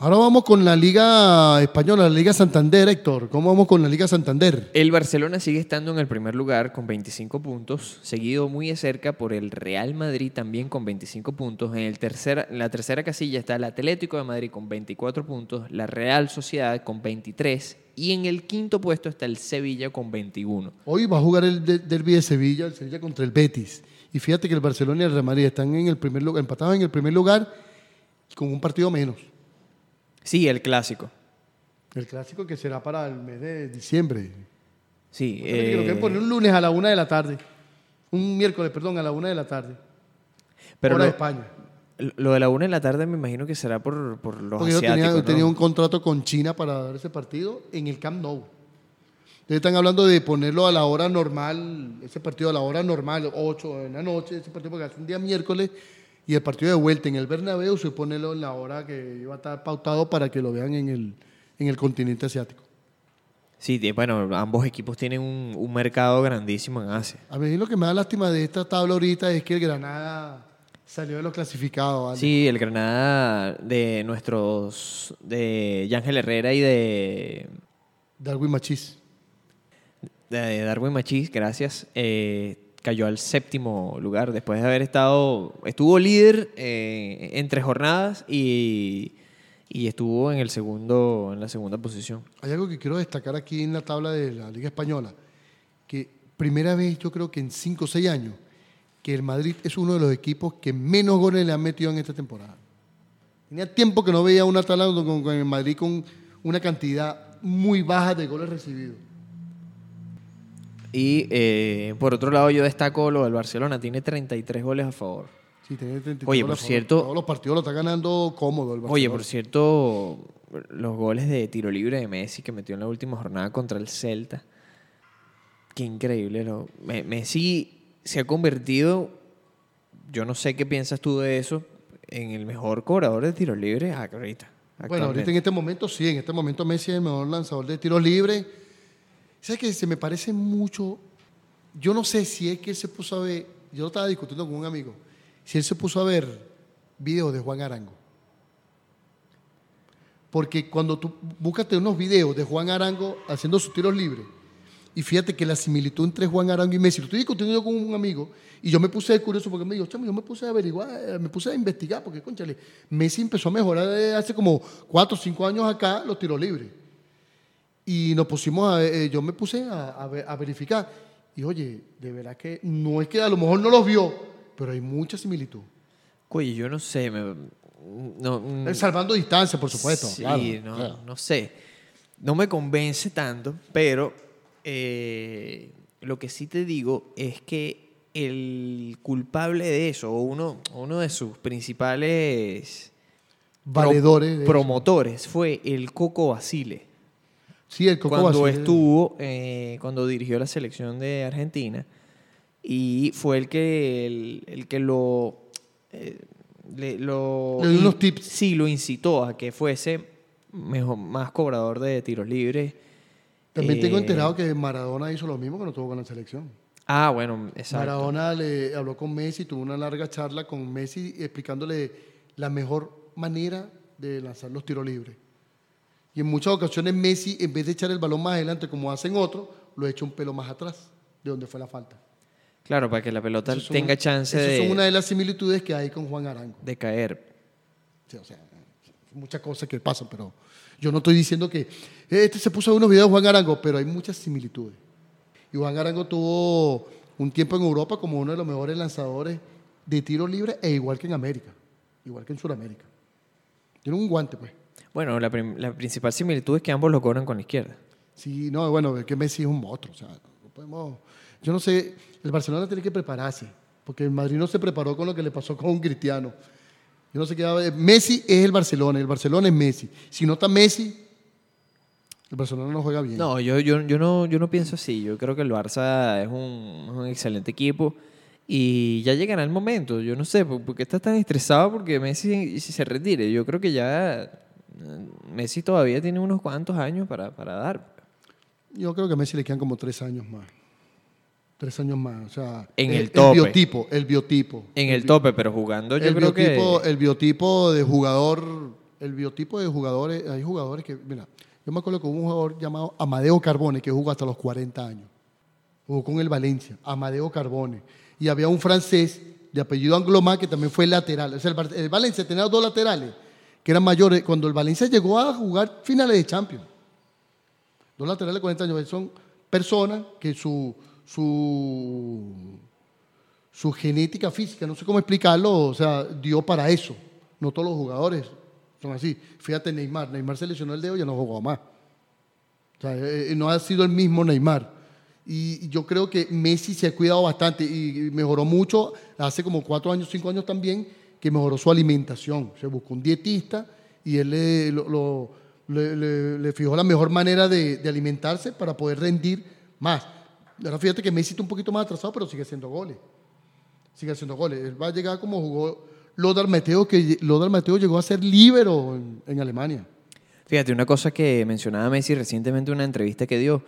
Ahora vamos con la Liga Española, la Liga Santander, Héctor. ¿Cómo vamos con la Liga Santander? El Barcelona sigue estando en el primer lugar con 25 puntos, seguido muy de cerca por el Real Madrid también con 25 puntos. En, el tercera- en la tercera casilla está el Atlético de Madrid con 24 puntos, la Real Sociedad con 23 y en el quinto puesto está el Sevilla con 21. Hoy va a jugar el de- derbi de Sevilla, el Sevilla contra el Betis. Y fíjate que el Barcelona y el Real Madrid están en el primer lugar, empatados en el primer lugar con un partido menos. Sí, el clásico. El clásico que será para el mes de diciembre. Sí, que lo eh, quieren poner un lunes a la una de la tarde. Un miércoles, perdón, a la una de la tarde. pero hora lo, de España. lo de la una de la tarde me imagino que será por, por los Porque yo tenía, asiáticos. yo ¿no? tenía un contrato con China para dar ese partido en el Camp Nou. Entonces están hablando de ponerlo a la hora normal, ese partido a la hora normal, 8 en la noche, ese partido porque hace un día miércoles, y el partido de vuelta en el Bernabéu se ponerlo en la hora que iba a estar pautado para que lo vean en el, en el continente asiático. Sí, bueno, ambos equipos tienen un, un mercado grandísimo en Asia. A mí lo que me da lástima de esta tabla ahorita es que el Granada salió de los clasificados. ¿vale? Sí, el Granada de nuestros, de Yángel Herrera y de, Darwin Machís. de Darwin Machís, gracias, eh, cayó al séptimo lugar después de haber estado, estuvo líder eh, en tres jornadas y, y estuvo en el segundo, en la segunda posición. Hay algo que quiero destacar aquí en la tabla de la Liga Española, que primera vez yo creo que en 5 o 6 años, que el Madrid es uno de los equipos que menos goles le han metido en esta temporada. Tenía tiempo que no veía una tabla con, con el Madrid con una cantidad muy baja de goles recibidos. Y eh, por otro lado yo destaco lo del Barcelona, tiene 33 goles a favor. Sí, tenía 33 Oye, goles por cierto- Todos los partidos lo está ganando cómodo el Barcelona. Oye, por cierto, los goles de tiro libre de Messi que metió en la última jornada contra el Celta. Qué increíble. Messi se ha convertido, yo no sé qué piensas tú de eso, en el mejor cobrador de tiros libres ahorita. Bueno, ahorita en este momento sí, en este momento Messi es el mejor lanzador de tiros libres. ¿Sabes que Se me parece mucho. Yo no sé si es que él se puso a ver. Yo lo estaba discutiendo con un amigo. Si él se puso a ver videos de Juan Arango. Porque cuando tú búscate unos videos de Juan Arango haciendo sus tiros libres, y fíjate que la similitud entre Juan Arango y Messi, lo estoy discutiendo con un amigo, y yo me puse curioso porque me dijo, chamo, yo me puse a averiguar, me puse a investigar, porque, conchale, Messi empezó a mejorar hace como cuatro o cinco años acá los tiros libres. Y nos pusimos a, eh, yo me puse a, a ver- a verificar. Y oye, de verdad que no es que a lo mejor no los vio, pero hay mucha similitud. Oye, yo no sé. me- no, mm, Salvando distancia, por supuesto. Sí, claro, no, claro. no sé. No me convence tanto, pero eh, lo que sí te digo es que el culpable de eso, o uno, uno de sus principales pro- Valedores. de eso. promotores, fue el Coco Basile. Sí, el Coco cuando Basile. estuvo, eh, cuando dirigió la selección de Argentina, y fue el que, el, el que lo, eh, le, lo- Le dio unos tips. Sí, lo incitó a que fuese mejor, más cobrador de tiros libres. También tengo Eh, enterado que Maradona hizo lo mismo cuando estuvo con la selección. Ah, bueno, exacto. Maradona le habló con Messi, tuvo una larga charla con Messi explicándole la mejor manera de lanzar los tiros libres. Y en muchas ocasiones Messi, en vez de echar el balón más adelante como hacen otros, lo echa un pelo más atrás, de donde fue la falta. Claro, para que la pelota son- tenga chance de, son una de las similitudes que hay con Juan Arango. de caer. Sí, o sea, muchas cosas que pasan, pero yo no estoy diciendo que este se puso unos videos de Juan Arango, pero hay muchas similitudes. Y Juan Arango tuvo un tiempo en Europa como uno de los mejores lanzadores de tiro libre e igual que en América, igual que en Sudamérica. Tiene un guante, pues. Bueno, la, principal similitud es que ambos lo cobran con la izquierda. Sí, no, bueno, es que Messi es un monstruo. O sea, no podemos, yo no sé, el Barcelona tiene que prepararse, porque el Madrid no se preparó con lo que le pasó con Cristiano. Yo no sé qué. Messi es el Barcelona, el Barcelona es Messi. Si no está Messi, el Barcelona no juega bien. No, yo, yo, yo, no, yo no pienso así. Yo creo que el Barça es un, es un excelente equipo y ya llegará el momento. Yo no sé, ¿por por qué estás tan estresado porque Messi si se retire? Yo creo que ya Messi todavía tiene unos cuantos años para, para dar. Yo creo que a Messi le quedan como tres años más. Tres años más. O sea, En el el tope. biotipo, el biotipo. En El el tope, pero jugando yo el creo biotipo, que... el biotipo de jugador, el biotipo de jugadores, hay jugadores que, mira, yo me acuerdo que hubo un jugador llamado Amadeo Carbone que jugó hasta los 40 años. Jugó con el Valencia, Amadeo Carbone. Y había un francés de apellido Anglomá que también fue lateral. O sea, el, el Valencia tenía dos laterales que eran mayores. Cuando el Valencia llegó a jugar finales de Champions, dos laterales de 40 años, son personas que su, su, su genética física, no sé cómo explicarlo, o sea, dio para eso. No todos los jugadores son así. Fíjate Neymar, Neymar se lesionó el dedo y ya no jugó más. Eh, eh, no ha sido el mismo Neymar. Y yo creo que Messi se ha cuidado bastante y mejoró mucho hace como cuatro años, cinco años también, que mejoró su alimentación. Se buscó un dietista y él le, le- le- fijó la mejor manera de, de alimentarse para poder rendir más. Ahora fíjate que Messi está un poquito más atrasado, pero sigue haciendo goles. Sigue haciendo goles. Él va a llegar como jugó Lothar Mateo, que Lothar Mateo llegó a ser líbero en, en Alemania. Fíjate, una cosa que mencionaba Messi recientemente en una entrevista que dio,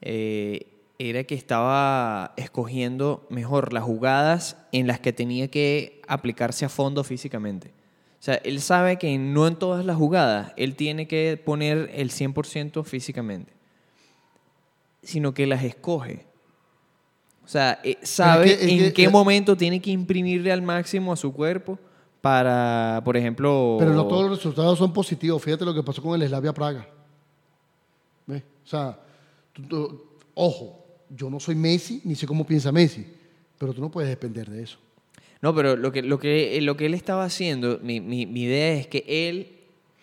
eh, era que estaba escogiendo mejor las jugadas en las que tenía que aplicarse a fondo físicamente. O sea, él sabe que no en todas las jugadas él tiene que poner el 100% físicamente, sino que las escoge. O sea, eh, sabe que- es en que- qué eh, momento tiene que imprimirle al máximo a su cuerpo para, por ejemplo... Pero no todos los resultados son positivos. Fíjate lo que pasó con el Slavia Praga. ¿Ves? O sea, tú- tú- ojo, yo no soy Messi, ni sé cómo piensa Messi, pero tú no puedes depender de eso. No, pero lo que, lo que, lo que él estaba haciendo, mi, mi- mi idea es que él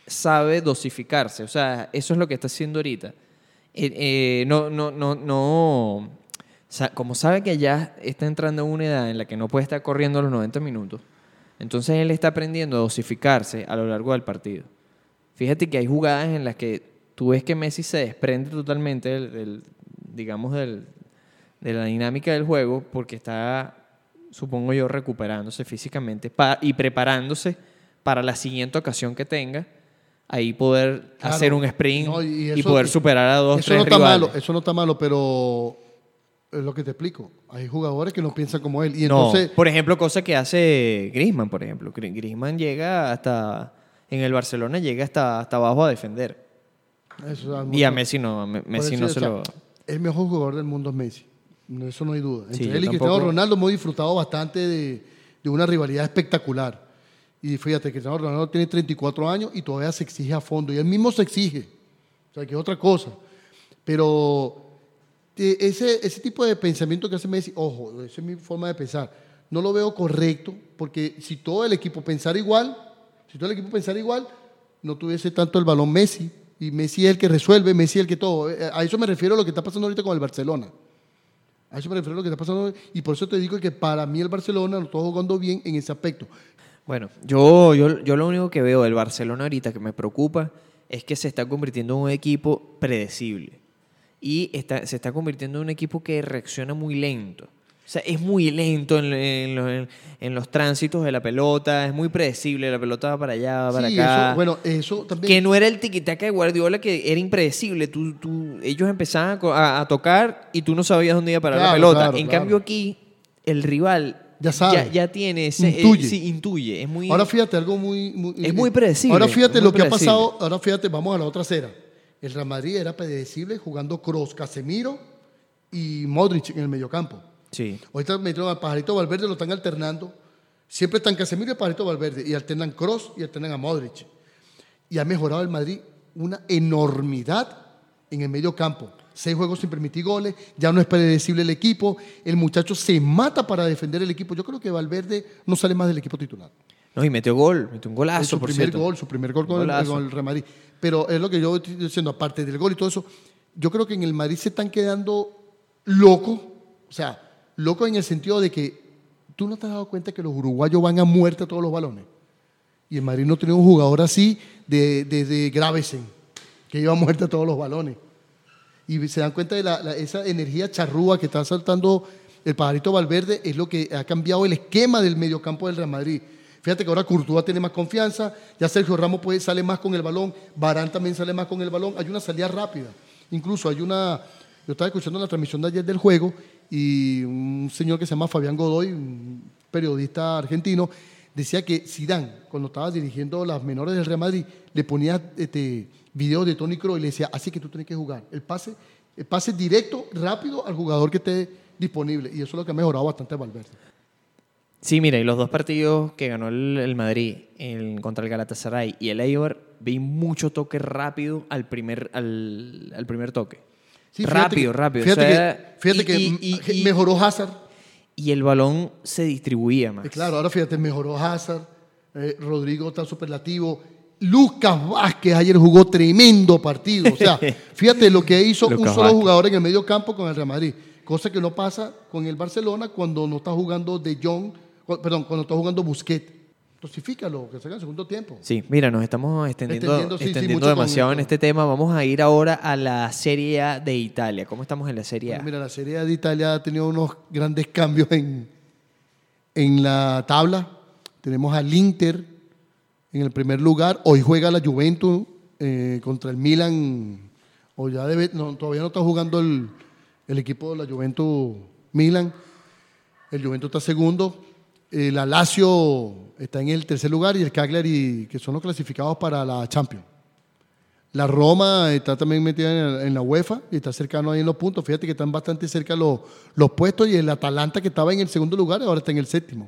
sabe dosificarse. O sea, eso es lo que está haciendo ahorita. Eh, eh, no, no, no, no. Como sabe que ya está entrando en una edad en la que no puede estar corriendo los 90 minutos, entonces él está aprendiendo a dosificarse a lo largo del partido. Fíjate que hay jugadas en las que tú ves que Messi se desprende totalmente del, del- digamos, del, de la dinámica del juego porque está, supongo yo, recuperándose físicamente y preparándose para la siguiente ocasión que tenga, ahí poder Claro. hacer un sprint No, y, poder superar a dos, eso tres no está rivales. malo, eso no está malo, pero es lo que te explico. Hay jugadores que no piensan como él. Y no, entonces, por ejemplo, cosa que hace Griezmann, por ejemplo. Gri- Griezmann llega hasta, en el Barcelona llega hasta, hasta abajo a defender. eso Y a Messi no, a Messi no se lo... El mejor jugador del mundo es Messi. No, Eso no hay duda. Entre Sí, él y Cristiano Ronaldo hemos disfrutado bastante de, de una rivalidad espectacular. Y fíjate, Cristiano Ronaldo tiene 34 años y todavía se exige a fondo. Y él mismo se exige. O sea, que es otra cosa. Pero eh, ese, ese tipo de pensamiento que hace Messi, ojo, esa es mi forma de pensar, no lo veo correcto, porque si todo el equipo pensara igual, si todo el equipo pensara igual, no tuviese tanto el balón Messi, y Messi es el que resuelve, Messi es el que todo. Eh, A eso me refiero a lo que está pasando ahorita con el Barcelona. A eso me refiero a lo que está pasando, y por eso te digo que para mí el Barcelona lo está jugando bien en ese aspecto. Bueno, yo, yo, yo lo único que veo del Barcelona ahorita que me preocupa es que se está convirtiendo en un equipo predecible. Y está, se está convirtiendo en un equipo que reacciona muy lento. O sea, es muy lento en, en los, en- en los tránsitos de la pelota, es muy predecible, la pelota va para allá, va para Sí, acá. eso, bueno, eso también. Que no era el tiquitaca de Guardiola que era impredecible. Tú, tú, ellos empezaban a tocar y tú no sabías dónde iba a parar la pelota. claro, en claro. cambio aquí, el rival Ya sabe. ya, ya tiene ese... eh, Intuye. sí, intuye. Es muy... Ahora fíjate algo muy, muy- Es muy predecible, Ahora fíjate lo que ha pasado. Ahora fíjate, vamos a la otra acera. El Real Madrid era predecible jugando Cross, Casemiro y Modric en el mediocampo. Sí. Ahorita metieron al Pajarito Valverde, lo están alternando. Siempre están Casemiro y Pajarito Valverde. Y alternan Cross y alternan a Modric. Y ha mejorado el Madrid una enormidad en el medio campo. Seis juegos sin permitir goles, ya no es predecible el equipo. El muchacho se mata para defender el equipo. Yo creo que Valverde no sale más del equipo titular. No, y metió gol, metió un golazo, su por primer cierto. gol, su primer gol con el, con el Real Madrid. Pero es lo que yo estoy diciendo, aparte del gol y todo eso, yo creo que en el Madrid se están quedando locos, o sea, locos en el sentido de que tú no te has dado cuenta que los uruguayos van a muerte a todos los balones. Y el Madrid no tiene un jugador así de, de, de Gravesen, que a muerte a todos los balones. Y se dan cuenta de la- esa energía charrúa que está saltando el pajarito Valverde, es lo que ha cambiado el esquema del mediocampo del Real Madrid. Fíjate que ahora Courtois tiene más confianza, ya Sergio Ramos puede, sale más con el balón, Barán también sale más con el balón, hay una salida rápida. Incluso hay una, yo estaba escuchando la transmisión de ayer del juego y un señor que se llama Fabián Godoy, un periodista argentino, decía que Zidane, cuando estaba dirigiendo las menores del Real Madrid, le ponía este, videos de Tony Kroos y le decía, así que tú tienes que jugar. El pase, el pase directo, rápido al jugador que esté disponible. Y eso es lo que ha mejorado bastante Valverde. Sí, mira, y los dos partidos que ganó el, Madrid el- contra el Galatasaray y el Eibar, vi mucho toque rápido al primer, al, al primer toque. Sí, rápido, que- rápido. Fíjate O sea, que, fíjate y- que y- m- y- y- mejoró Hazard. Y el balón se distribuía más. Eh, Claro, ahora fíjate, mejoró Hazard. eh, Rodrigo está superlativo. Lucas Vázquez ayer jugó tremendo partido. O sea, fíjate lo que hizo un solo jugador en el medio campo con el Real Madrid. Cosa que no pasa con el Barcelona cuando no está jugando De Jong, perdón, cuando está jugando Busquets. Tosifícalo, que salga el segundo tiempo. Sí, mira, nos estamos extendiendo, Extendiendo, sí, demasiado en este tema. Vamos a ir ahora a la Serie A de Italia. ¿Cómo estamos en la Serie A? Bueno, mira, la Serie A de Italia ha tenido unos grandes cambios en, en la tabla. Tenemos al Inter en el primer lugar. Hoy juega la Juventus eh, contra el Milan. O ya debe, no, todavía no está jugando el, el equipo de la Juventus Milan. El Juventus está segundo. Eh, la Lazio está en el tercer lugar y el Cagliari, que son los clasificados para la Champions. La Roma está también metida en la, UEFA y está cercano ahí en los puntos. Fíjate que están bastante cerca los, los puestos y el Atalanta que estaba en el segundo lugar ahora está en el séptimo.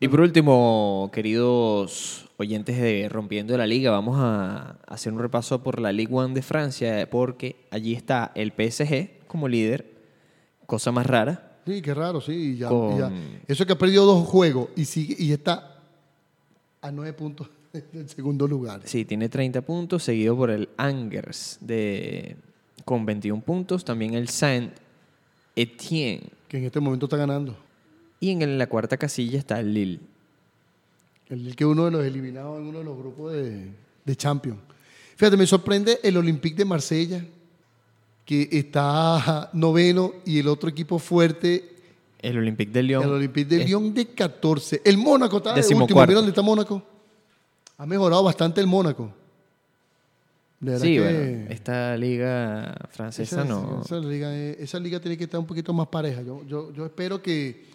Y por último, queridos oyentes de Rompiendo la Liga, vamos a hacer un repaso por la Ligue 1 de Francia, porque allí está el PSG como líder, cosa más rara. Sí, qué raro, sí. y ya- Con- y ya. Eso que ha perdido dos juegos y, sigue, y está a nueve puntos del segundo lugar. Sí, tiene 30 puntos, seguido por el Angers de, con 21 puntos, también el Saint Etienne. Que en este momento está ganando. Y en la cuarta casilla está el Lille. El que uno de los eliminados en uno de los grupos de, de Champions. Fíjate, me sorprende el Olympique de Marsella, que está noveno, y el otro equipo fuerte, El Olympique de Lyon. el Olympique de Lyon de 14. El Mónaco está de último. Decimocuarto. Mira dónde está Mónaco. Ha mejorado bastante el Mónaco. De Sí, que bueno, esta liga francesa esa, no... esa liga, eh, esa liga tiene que estar un poquito más pareja. Yo, yo, yo espero que,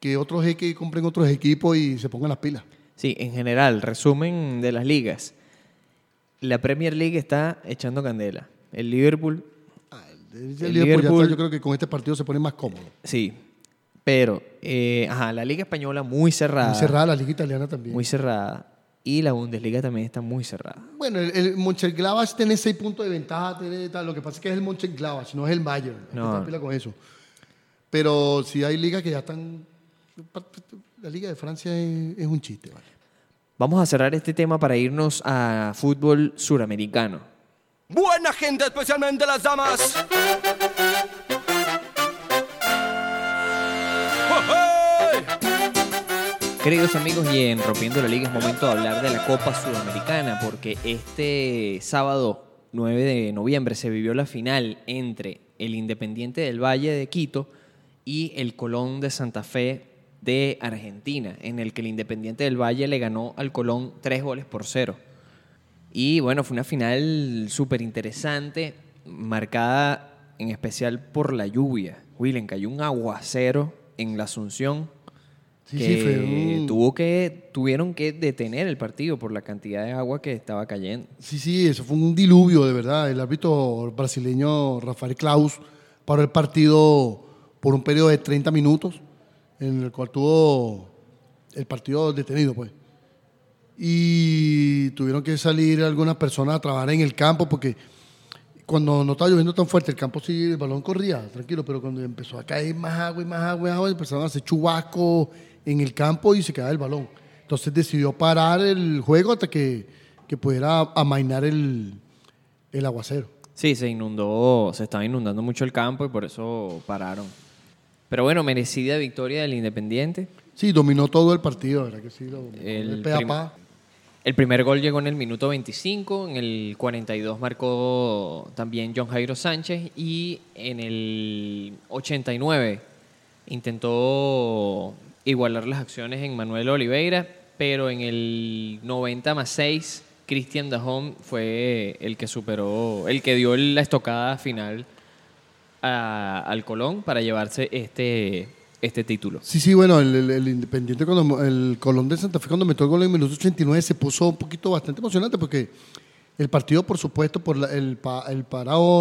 que otros jeques compren otros equipos y se pongan las pilas. Sí, en general, resumen de las ligas. La Premier League está echando candela. El Liverpool, El, El Liverpool ya Liverpool- está, yo creo que con este partido se pone más cómodo. sí. Pero, eh, ajá, la Liga Española muy cerrada. Muy cerrada la liga italiana también. Muy cerrada. Y la Bundesliga también está muy cerrada. Bueno, el, el Mönchengladbach tiene seis puntos de ventaja. tiene tal. Lo que pasa es que es el Mönchengladbach, no es el Bayern. Hay que No. pila con eso. Pero sí hay ligas que ya están... La Liga de Francia es, es un chiste, ¿vale? Vamos a cerrar este tema para irnos a fútbol suramericano. Buena gente, especialmente las damas. ¡Oh, Queridos amigos, y en Rompiendo la Liga es momento de hablar de la Copa Sudamericana, porque este sábado 9 de noviembre se vivió la final entre el Independiente del Valle de Quito y el Colón de Santa Fe de Argentina, en el que el Independiente del Valle le ganó al Colón tres goles por cero. Y bueno, fue una final súper interesante, marcada en especial por la lluvia. Willen, cayó un aguacero en la Asunción Sí, que sí, fue un- tuvo que, tuvieron que detener el partido por la cantidad de agua que estaba cayendo. Sí, sí, eso fue un diluvio, de verdad. El árbitro brasileño Rafael Klaus paró el partido por un periodo de 30 minutos, en el cual tuvo el partido detenido, pues. Y tuvieron que salir algunas personas a trabajar en el campo porque cuando no estaba lloviendo tan fuerte, el campo sí, el balón corría, tranquilo, pero cuando empezó a caer más agua y más agua y agua, empezaron a hacer chubascos en el campo y se quedaba el balón. Entonces decidió parar el juego hasta que, que pudiera amainar el, el aguacero. Sí, se inundó, se estaba inundando mucho el campo y por eso pararon. Pero bueno, merecida victoria del Independiente. Sí, dominó todo el partido, ¿verdad que sí? Lo, El el pe a prim- pa. El primer gol llegó en el minuto 25, en el 42 marcó también John Jairo Sánchez y en el 89 intentó igualar las acciones en Manuel Oliveira, pero en el 90 más 6 Cristian Dajón fue el que superó, el que dio la estocada final al Colón para llevarse este, este título. Sí, sí, bueno, el, Independiente, cuando el Colón de Santa Fe, cuando metió el gol en el minuto 89, se puso un poquito bastante emocionante porque el partido, por supuesto, por el, el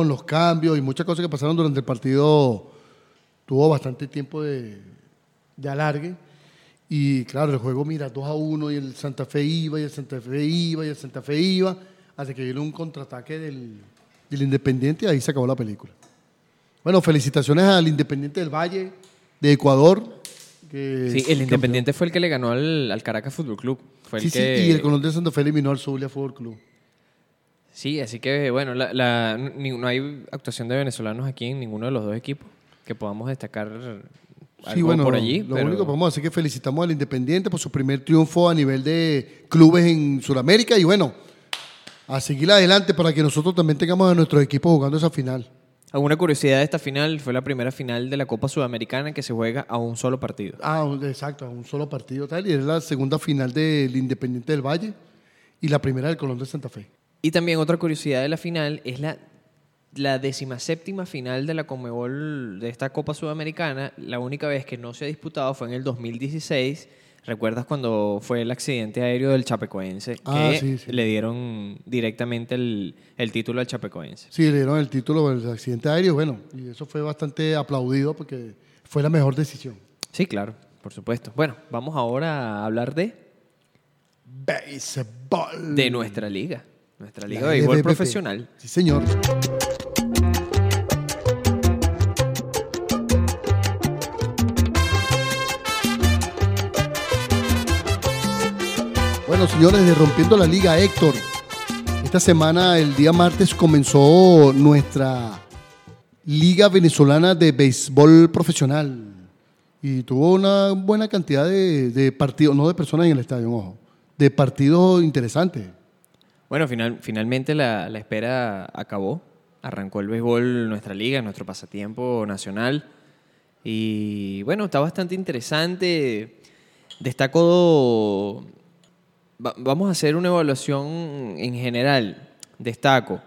los cambios y muchas cosas que pasaron durante el partido, tuvo bastante tiempo de, de alargue. Y claro, el juego, mira, 2 a 1 y el Santa Fe iba, y el Santa Fe iba, y el Santa Fe iba, hasta que vino un contraataque del, del Independiente y ahí se acabó la película. Bueno, felicitaciones al Independiente del Valle de Ecuador. que Sí, el Independiente fue el que le ganó al, al Caracas Fútbol Club. Fue el Sí, sí, que... y el Colón de Santa Fe eliminó al Zulia Fútbol Club. Sí, así que bueno, la- la- ni- no hay actuación de venezolanos aquí en ninguno de los dos equipos que podamos destacar algo Sí, bueno, por allí. lo pero- único que podemos hacer es que felicitamos al Independiente por su primer triunfo a nivel de clubes en Sudamérica y bueno, a seguir adelante para que nosotros también tengamos a nuestros equipos jugando esa final. Alguna curiosidad de esta final, fue la primera final de la Copa Sudamericana que se juega a un solo partido. Ah, exacto, a un solo partido tal, y es la segunda final del Independiente del Valle y la primera del Colón de Santa Fe. Y también otra curiosidad de la final es la, la decimaséptima final de la Conmebol de esta Copa Sudamericana. La única vez que no se ha disputado fue en el 2016. ¿Recuerdas cuando fue el accidente aéreo del Chapecoense? Ah, que sí, sí. le dieron directamente el, el título al Chapecoense. Sí, le dieron el título del accidente aéreo, bueno, y eso fue bastante aplaudido porque fue la mejor decisión. Sí, claro, por supuesto. Bueno, vamos ahora a hablar de, Béisbol. de nuestra liga. Nuestra liga La de béisbol profesional. Sí, señor. Bueno, señores, de Rompiendo la Liga, Héctor. Esta semana, el día martes, comenzó nuestra Liga Venezolana de Béisbol Profesional. Y tuvo una buena cantidad de, partidos, no de personas en el estadio, ojo, de partidos interesantes. Bueno, final, finalmente la, la espera acabó. Arrancó el béisbol, nuestra liga, nuestro pasatiempo nacional. Y bueno, está bastante interesante. Destaco. Va- vamos a hacer una evaluación en general. Destaco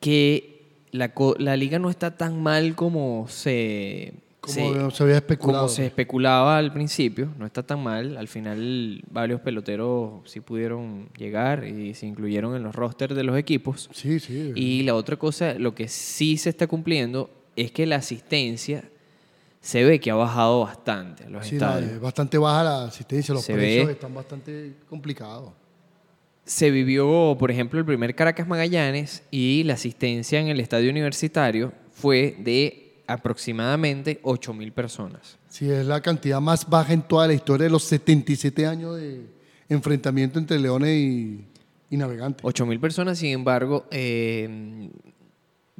que la, la liga no está tan mal como se. Como se- se había especulado. como se especulaba al principio, no está tan mal. Al final, varios peloteros sí pudieron llegar y se incluyeron en los rosters de los equipos. Sí, sí. Y la otra cosa, lo que sí se está cumpliendo es que la asistencia se ve que ha bajado bastante los Sí, estadios. es bastante baja la asistencia, los Se precios ve. están bastante complicados. se vivió, por ejemplo, el primer Caracas Magallanes y la asistencia en el estadio universitario fue de aproximadamente 8 mil personas. Sí, es la cantidad más baja en toda la historia de los 77 años de enfrentamiento entre Leones y, y Navegantes. 8 mil personas, sin embargo, eh,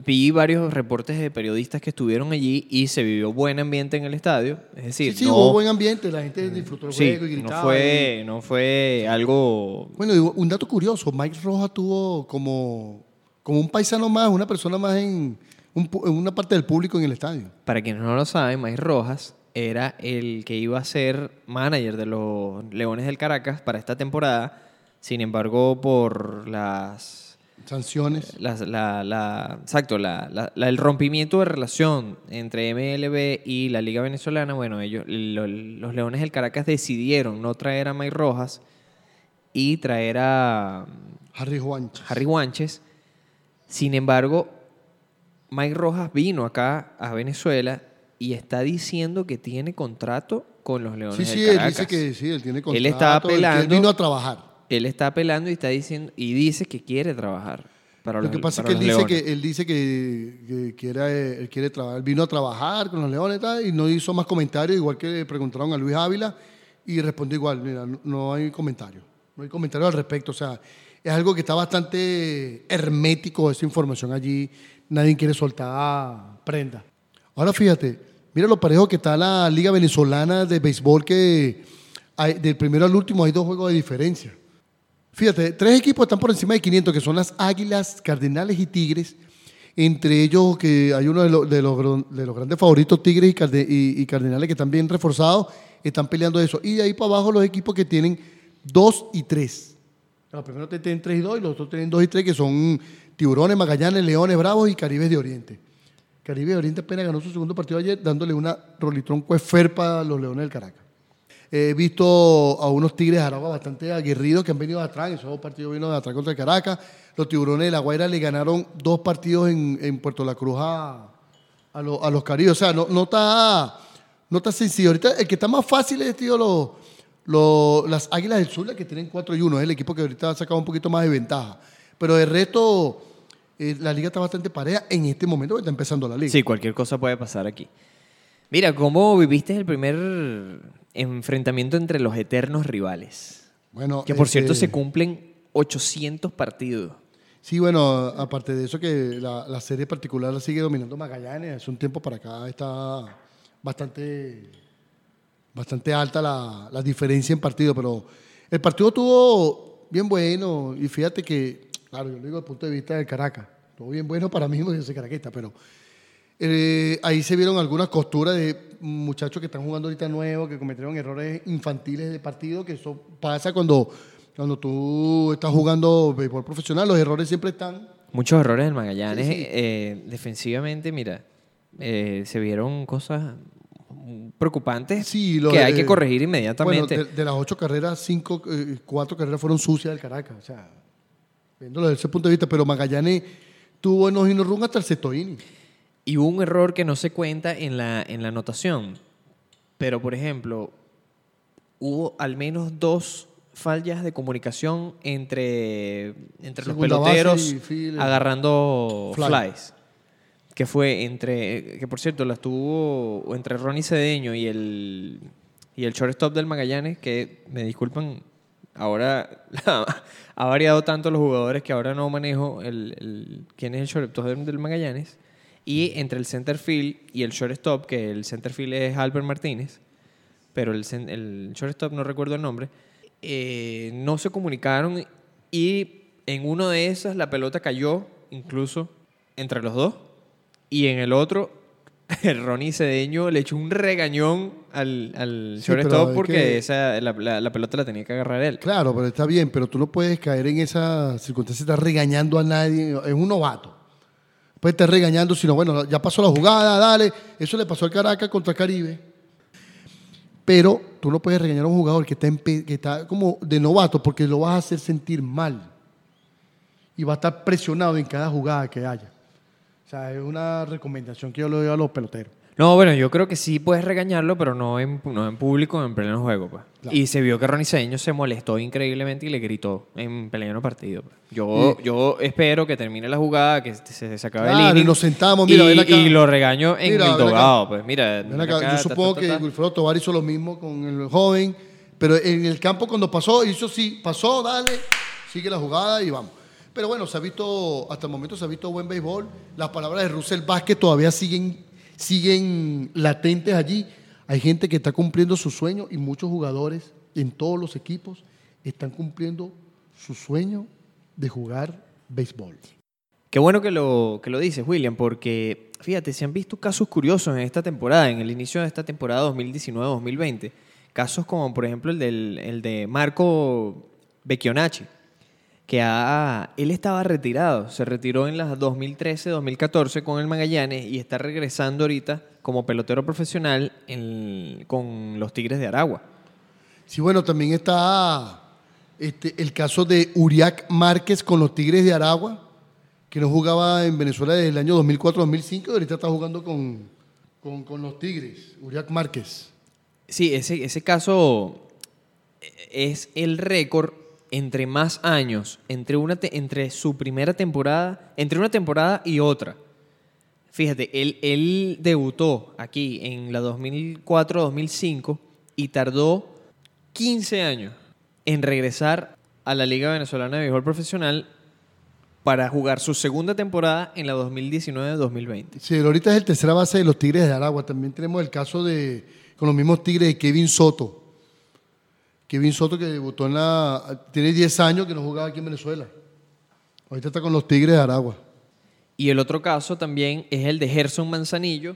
vi varios reportes de periodistas que estuvieron allí y se vivió buen ambiente en el estadio. Es decir, Sí, sí, no, hubo buen ambiente, la gente disfrutó el sí, juego y no gritaba. fue, no fue algo Bueno, un dato curioso, Mike Rojas tuvo como, como un paisano más, una persona más en, un pu- en una parte del público en el estadio. Para quienes no lo saben, Mike Rojas era el que iba a ser manager de los Leones del Caracas para esta temporada. Sin embargo, por las, Sanciones. las- la, la- exacto, la- la- la- el rompimiento de relación entre MLB y la Liga Venezolana, bueno, ellos, lo- los Leones del Caracas decidieron no traer a Mike Rojas y traer a Harry Juancho. Harry Guanches. Sin embargo, Mike Rojas vino acá a Venezuela y está diciendo que tiene contrato con los Leones Sí, del sí, él Caracas. dice que sí, él tiene contrato. Él está que él apelando. vino a trabajar. Él está apelando y está diciendo y dice que quiere trabajar para Lo los que pasa es que él dice Leones. que, él dice que, que quiere, él quiere trabajar. Vino a trabajar con los Leones y no hizo más comentarios, igual que le preguntaron a Luis Ávila, y respondió igual, mira, no, no hay comentario. No hay comentario al respecto. O sea, es algo que está bastante hermético esa información allí. Nadie quiere soltar prenda. Ahora fíjate, mira lo parejo que está la Liga Venezolana de Béisbol, que hay- del primero al último hay dos juegos de diferencia. Fíjate, tres equipos están por encima de 500, que son las Águilas, Cardenales y Tigres. Entre ellos, que hay uno de, los- de los, gr- de los grandes favoritos, Tigres y Cardenales, que están bien reforzados, están peleando eso. Y de ahí para abajo los equipos que tienen 2 y 3. Los primeros tienen 3 y 2 y los otros tienen 2 y 3, que son Tiburones, Magallanes, Leones, Bravos y Caribes de Oriente. Caribe de Oriente apenas ganó su segundo partido ayer, dándole una rolitrón cueferpa a los Leones del Caracas. He visto a unos Tigres Aragua bastante aguerridos que han venido atrás. En esos dos partidos vino de atrás contra Caracas. Los Tiburones de La Guaira le ganaron dos partidos en, en Puerto La Cruz a, a, los- a Caribes. O sea, no, no, está, no está sencillo. Ahorita el que está más fácil es tío, los, los- las Águilas del Sur, que tienen 4 y 1. Es el equipo que ahorita ha sacado un poquito más de ventaja. Pero de resto, eh, la liga está bastante pareja en este momento que está empezando la liga. Sí, cualquier cosa puede pasar aquí. Mira, ¿cómo viviste el primer enfrentamiento entre los eternos rivales? Bueno, Que por cierto este, se cumplen 800 partidos. Sí, bueno, aparte de eso que la, la serie particular la sigue dominando Magallanes, hace un tiempo para acá está bastante, bastante alta la, la diferencia en partido, pero el partido estuvo bien bueno y fíjate que, claro, yo lo digo desde el punto de vista del Caracas, estuvo bien bueno para mí porque yo soy caraquista, pero eh, ahí se vieron algunas costuras de muchachos que están jugando ahorita nuevos, que cometieron errores infantiles de partido, que eso pasa cuando, cuando tú estás jugando béisbol profesional, los errores siempre están. Muchos errores del Magallanes. Sí, sí. eh, defensivamente, mira, eh, se vieron cosas preocupantes Sí, lo que hay que corregir inmediatamente. Bueno, de, de las ocho carreras, cinco, eh, cuatro carreras fueron sucias del Caracas. O sea, viéndolo desde ese punto de vista, pero Magallanes tuvo no run hasta el sexto inning. Y hubo un error que no se cuenta en la, en la anotación. Pero, por ejemplo, hubo al menos dos fallas de comunicación entre, entre los Segunda peloteros agarrando Fly. flies. Que fue entre, que por cierto, las tuvo entre Ronnie Cedeño y el, y el shortstop del Magallanes, que me disculpan, ahora ha variado tanto los jugadores que ahora no manejo el, el- quién es el shortstop del Magallanes. Y entre el center field y el shortstop, que el center field es Albert Martínez, pero el, el shortstop no recuerdo el nombre, eh, no se comunicaron y en uno de esas la pelota cayó incluso entre los dos y en el otro el Ronnie Cedeño le echó un regañón al, al Sí, shortstop porque que- esa, la, la- la pelota la tenía que agarrar él. Claro, pero está bien, pero tú no puedes caer en esa circunstancia de estar regañando a nadie. Es un novato. Puedes estar regañando, sino bueno, ya pasó la jugada, dale. Eso le pasó al Caracas contra Caribe. Pero tú no puedes regañar a un jugador que está, empe- que está como de novato porque lo vas a hacer sentir mal. Y va a estar presionado en cada jugada que haya. O sea, es una recomendación que yo le doy a los peloteros. No, bueno, yo creo que sí puedes regañarlo, pero no en, no en público, en pleno juego. Pues. Claro. Y se vio que Ronnie Cedeño se molestó increíblemente y le gritó en pleno partido. pues. Yo, yo espero que termine la jugada, que se, se acabe el Claro, y inning. nos sentamos, y, mira, ven acá. y lo regaño en Mira, el dogado. Pues mira, Ven acá, acá, yo supongo ta, que ta. Wilfredo Tovar hizo lo mismo con el joven, pero en el campo cuando pasó, hizo sí, pasó, dale, sigue la jugada y vamos. Pero bueno, se ha visto, hasta el momento se ha visto buen béisbol. Las palabras de Russell Vázquez todavía siguen, siguen latentes allí. Hay gente que está cumpliendo su sueño y muchos jugadores en todos los equipos están cumpliendo su sueño de jugar béisbol. Qué bueno que lo, que lo dices, William, porque fíjate, se han visto casos curiosos en esta temporada, en el inicio de esta temporada 2019-2020. Casos como, por ejemplo, el, del, el de Marco Becchionacci, que ha- él estaba retirado, se retiró en las 2013-2014 con el Magallanes y está regresando ahorita como pelotero profesional en- con los Tigres de Aragua. Sí, bueno, también está este, el caso de Uriac Márquez con los Tigres de Aragua, que no jugaba en Venezuela desde el año 2004-2005 y ahorita está jugando con, con, con los Tigres, Uriac Márquez. Sí, ese, ese caso es el récord entre más años, entre, una entre su primera temporada, entre una temporada y otra. Fíjate, él, él debutó aquí en la 2004-2005 y tardó 15 años en regresar a la Liga Venezolana de Béisbol Profesional para jugar su segunda temporada en la 2019-2020. Sí, ahorita es el tercera base de los Tigres de Aragua. También tenemos el caso de, con los mismos Tigres de Kevin Soto. Kevin Soto que debutó en la... Tiene 10 años que no jugaba aquí en Venezuela. Ahorita está con los Tigres de Aragua. Y el otro caso también es el de Gerson Manzanillo,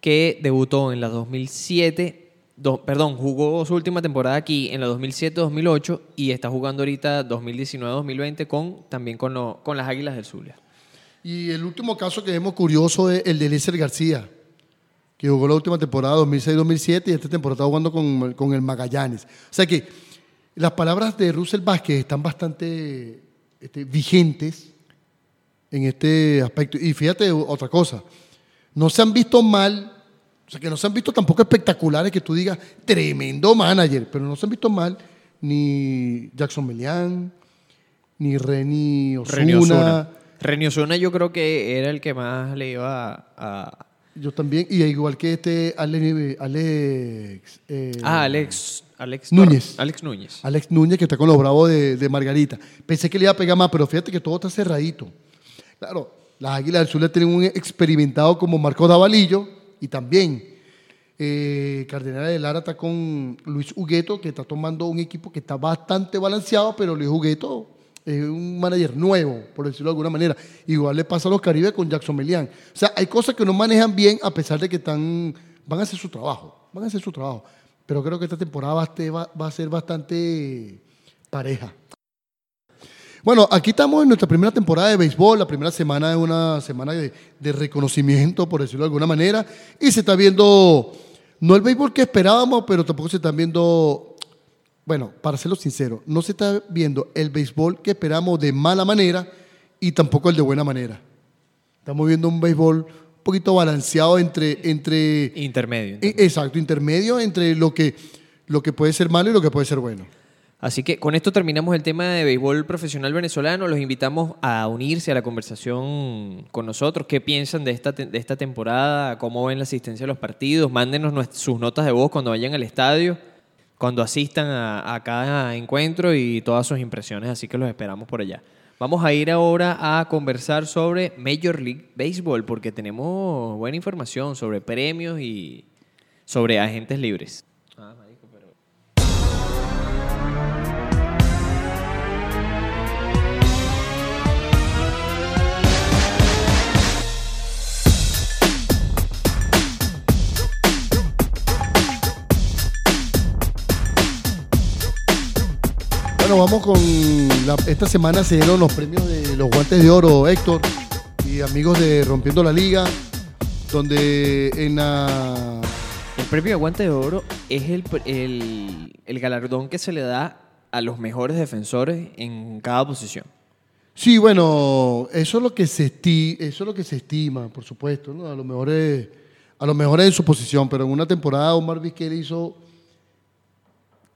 que debutó en la 2007, do- perdón, jugó su última temporada aquí en la 2007-2008 y está jugando ahorita 2019-2020 con, también con, lo- con las Águilas del Zulia. Y el último caso que vemos curioso es el de Eliezer García, que jugó la última temporada 2006-2007 y esta temporada está jugando con, con el Magallanes. O sea que las palabras de Russell Vázquez están bastante este, vigentes en este aspecto. Y fíjate otra cosa, no se han visto mal, o sea que no se han visto tampoco espectaculares que tú digas tremendo manager, pero no se han visto mal ni Jackson Melián, ni Reni Reni Osuna. Osuna. Reni Osuna yo creo que era el que más le iba a- Yo también, y igual que este Ale- Alex. eh, ah, Alex... Alex Núñez. Tor- Alex Núñez. Alex Núñez, que está con los bravos de, de Margarita. Pensé que le iba a pegar más, pero fíjate que todo está cerradito. Claro, las Águilas del Sur tienen un experimentado como Marcos Davalillo y también eh, Cardenal de Lara está con Luis Hugueto, que está tomando un equipo que está bastante balanceado, pero Luis Hugueto es un manager nuevo, por decirlo de alguna manera. Igual le pasa a los Caribes con Jackson Melián. O sea, hay cosas que no manejan bien a pesar de que están, van a hacer su trabajo, van a hacer su trabajo. Pero creo que esta temporada va a, va- va a ser bastante pareja. Bueno, aquí estamos en nuestra primera temporada de béisbol. La primera semana es una semana de, de reconocimiento, por decirlo de alguna manera. Y se está viendo, no el béisbol que esperábamos, pero tampoco se están viendo, bueno, para serlo sincero, no se está viendo el béisbol que esperamos de mala manera y tampoco el de buena manera. Estamos viendo un béisbol un poquito balanceado entre, entre Intermedio. e- Exacto, intermedio entre lo que, lo que puede ser malo y lo que puede ser bueno. Así que con esto terminamos el tema de béisbol profesional venezolano. Los invitamos a unirse a la conversación con nosotros. ¿Qué piensan de esta, de esta temporada? ¿Cómo ven la asistencia a los partidos? Mándenos sus notas de voz cuando vayan al estadio, cuando asistan a, cada encuentro y todas sus impresiones. Así que los esperamos por allá. Vamos a ir ahora a conversar sobre Major League Baseball porque tenemos buena información sobre premios y sobre agentes libres. Bueno, vamos con la- esta semana se dieron los premios de los guantes de oro, Héctor y amigos de Rompiendo la Liga, donde en la El premio de guante de oro es el, el, el galardón que se le da a los mejores defensores en cada posición. Sí, bueno, eso es lo que se esti- eso es lo que se estima, por supuesto, ¿no? A lo mejor es- a lo mejor en su posición, pero en una temporada Omar Vizquel hizo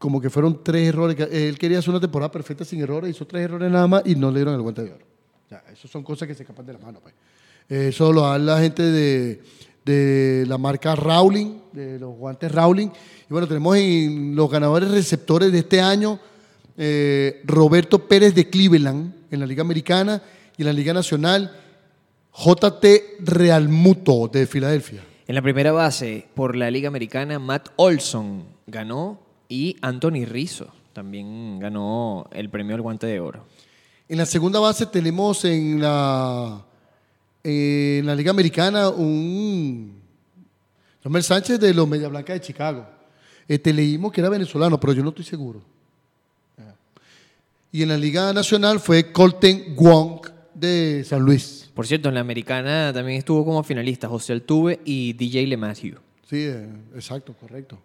como que fueron tres errores. Él quería hacer una temporada perfecta sin errores, hizo tres errores nada más y no le dieron el guante de oro. Ya, eso son cosas que se escapan de la mano. Pues. Eso lo da la gente de, de la marca Rowling, de los guantes Rowling. Y bueno, tenemos en los ganadores receptores de este año eh, Roberto Pérez de Cleveland en la Liga Americana y en la Liga Nacional JT Realmuto de Filadelfia. En la primera base, por la Liga Americana, Matt Olson ganó y Anthony Rizzo también ganó el premio al guante de oro. En la segunda base tenemos en la, en la Liga Americana un Romel Sánchez de los Media Blanca de Chicago. Este, leímos que era venezolano, pero yo no estoy seguro. Y en la Liga Nacional fue Colton Wong de San Luis. Por cierto, en la americana también estuvo como finalista José Altuve y DJ LeMahieu. Sí, eh, exacto, correcto.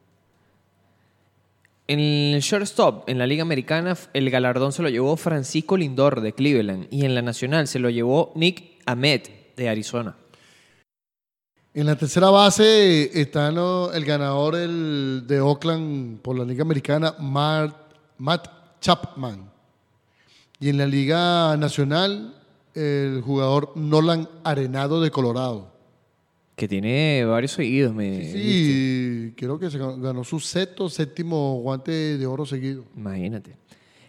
En el shortstop, en la Liga Americana, el galardón se lo llevó Francisco Lindor de Cleveland y en la Nacional se lo llevó Nick Ahmed de Arizona. En la tercera base está ¿no? el ganador de Oakland por la Liga Americana, Matt Chapman. Y en la Liga Nacional, el jugador Nolan Arenado de Colorado. Que tiene varios seguidos, me Sí, creo que se ganó su sexto, séptimo guante de oro seguido. Imagínate.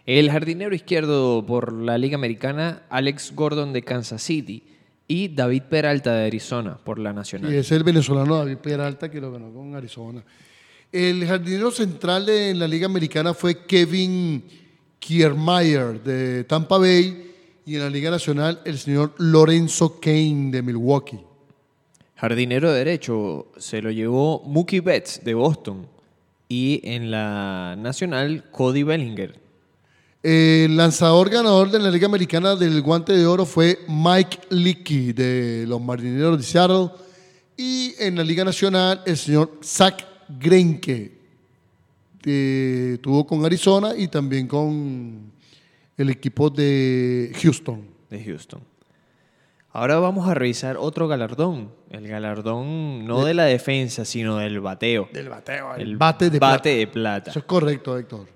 El jardinero izquierdo por la Liga Americana, Alex Gordon de Kansas City y David Peralta de Arizona por la Y Nacional. es el venezolano David Peralta que lo ganó con Arizona. El jardinero central de, en la Liga Americana fue Kevin Kiermaier de Tampa Bay y en la Liga Nacional el señor Lorenzo Kane de Milwaukee. Jardinero derecho se lo llevó Mookie Betts de Boston y en la Nacional Cody Bellinger. El lanzador ganador de la Liga Americana del Guante de Oro fue Mike Leakey de los Marineros de Seattle y en la Liga Nacional el señor Zach Greinke que tuvo con Arizona y también con el equipo de Houston. de Houston. Ahora vamos a revisar otro galardón. El galardón no de la defensa, sino del bateo. Del bateo. El bate de bate plata. de plata. Eso es correcto, Héctor.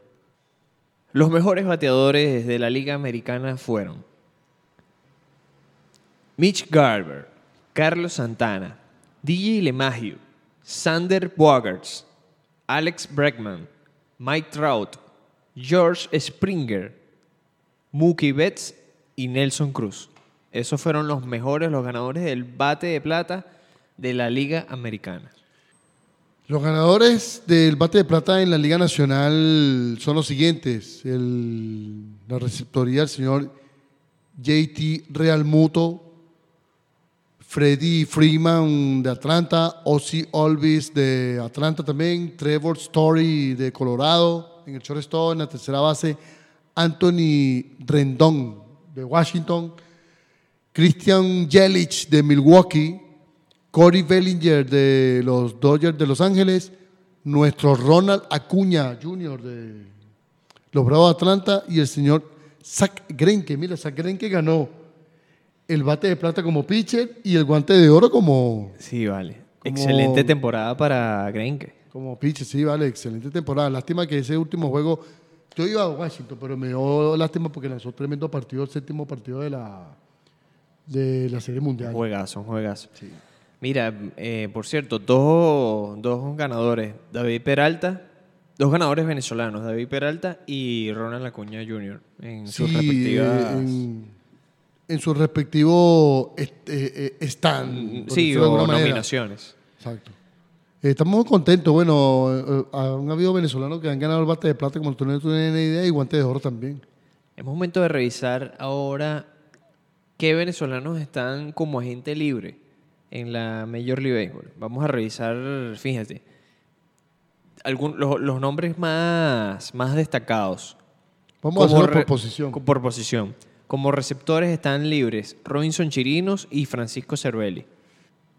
Los mejores bateadores de la Liga Americana fueron Mitch Garber, Carlos Santana, DJ LeMahieu, Sander Bogarts, Alex Bregman, Mike Trout, George Springer, Mookie Betts y Nelson Cruz. Esos fueron los mejores, los ganadores del bate de plata de la Liga Americana. Los ganadores del bate de plata en la Liga Nacional son los siguientes. El- la receptoría, el señor JT Realmuto, Freddy Freeman de Atlanta, Ozzy Olvis de Atlanta también, Trevor Story de Colorado, en el shortstop, en la tercera base, Anthony Rendón de Washington, Christian Yelich de Milwaukee, Corey Bellinger de los Dodgers de Los Ángeles, nuestro Ronald Acuña Jr. de los Bravos de Atlanta y el señor Zach Greinke. Mira, Zach Greinke ganó el bate de plata como pitcher y el guante de oro como, Sí, vale. Como- Excelente temporada para Greinke. como pitcher. Sí, vale, excelente temporada. Lástima que ese último juego, yo iba a Washington, pero me dio lástima porque lanzó tremendo partido, el séptimo partido de la, de la Serie Mundial. Un juegazo, un juegazo. Mira, eh, por cierto, dos, dos ganadores. David Peralta, dos ganadores venezolanos, David Peralta y Ronald Acuña Jr. en sus respectivas... eh, en, en su respectivo est- eh, stand. por sí, o manera. nominaciones. Exacto. Estamos muy contentos. Bueno, han habido venezolanos que han ganado el bate de plata, como tú no tienes idea, y guante de oro también. Es momento de revisar ahora qué venezolanos están como agente libre en la Major League Baseball. Vamos a revisar, fíjate, algún- los, los nombres más, más destacados. Vamos a Como hacerlo por posición. Por posición. Como receptores están libres Robinson Chirinos y Francisco Cervelli.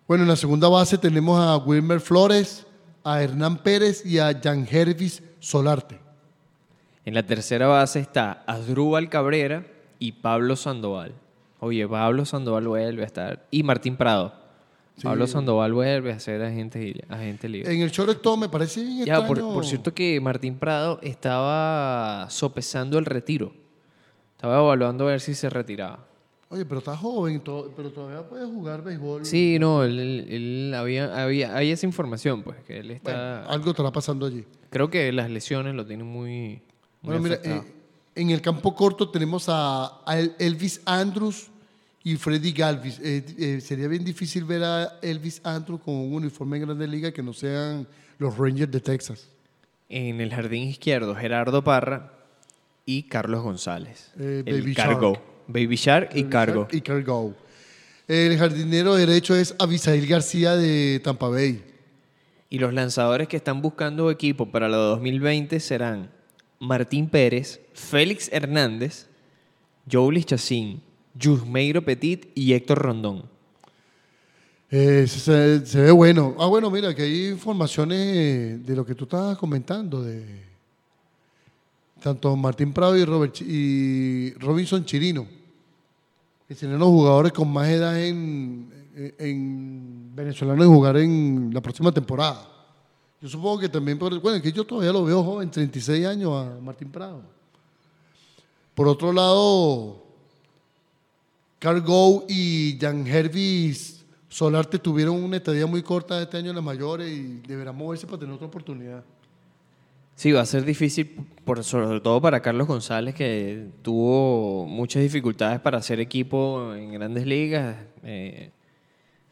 Bueno, en la segunda base tenemos a Wilmer Flores, a Hernán Pérez y a Jan Hervis Solarte. En la tercera base está Asdrúbal Cabrera y Pablo Sandoval. Oye, Pablo Sandoval vuelve a estar. Y Martín Prado. Pablo Sandoval vuelve a ser agente, agente libre. En el shortstop me parece bien Ya, por, por cierto que Martín Prado estaba sopesando el retiro. Estaba evaluando a ver si se retiraba. Oye, pero está joven, pero todavía puede jugar béisbol. Sí, no, él, él- él había, había, hay esa información, pues, que él está... Bueno, algo estará pasando allí. Creo que las lesiones lo tienen muy... muy Bueno, mira, eh, en el campo corto tenemos a, a El- Elvis Andrews y Freddy Galvis. Eh, eh, sería bien difícil ver a Elvis Andrews con un uniforme en Grandes Ligas que no sean los Rangers de Texas. En el jardín izquierdo, Gerardo Parra y Carlos González. Eh, el Baby cargo. Shark. Baby Shark y cargo. Y Cargo. El jardinero derecho es Abisail García de Tampa Bay. Y los lanzadores que están buscando equipo para la 2020 serán Martín Pérez, Félix Hernández, Joulis Chacín, Yusmeiro Petit y Héctor Rondón. Eh, se, ve bueno. Ah, bueno, mira, que hay informaciones de lo que tú estabas comentando, de tanto Martín Prado y, Robert, y Robinson Chirino, que serían los jugadores con más edad en, en, en venezolano en jugar en la próxima temporada. Yo supongo que también, por, bueno, que yo todavía lo veo joven, 36 años a Martín Prado. Por otro lado, Cargo y Jan Hervis Solarte tuvieron una estadía muy corta este año en las mayores y deberán moverse para tener otra oportunidad. Sí, va a ser difícil, por, sobre todo para Carlos González, que tuvo muchas dificultades para hacer equipo en grandes ligas. Eh,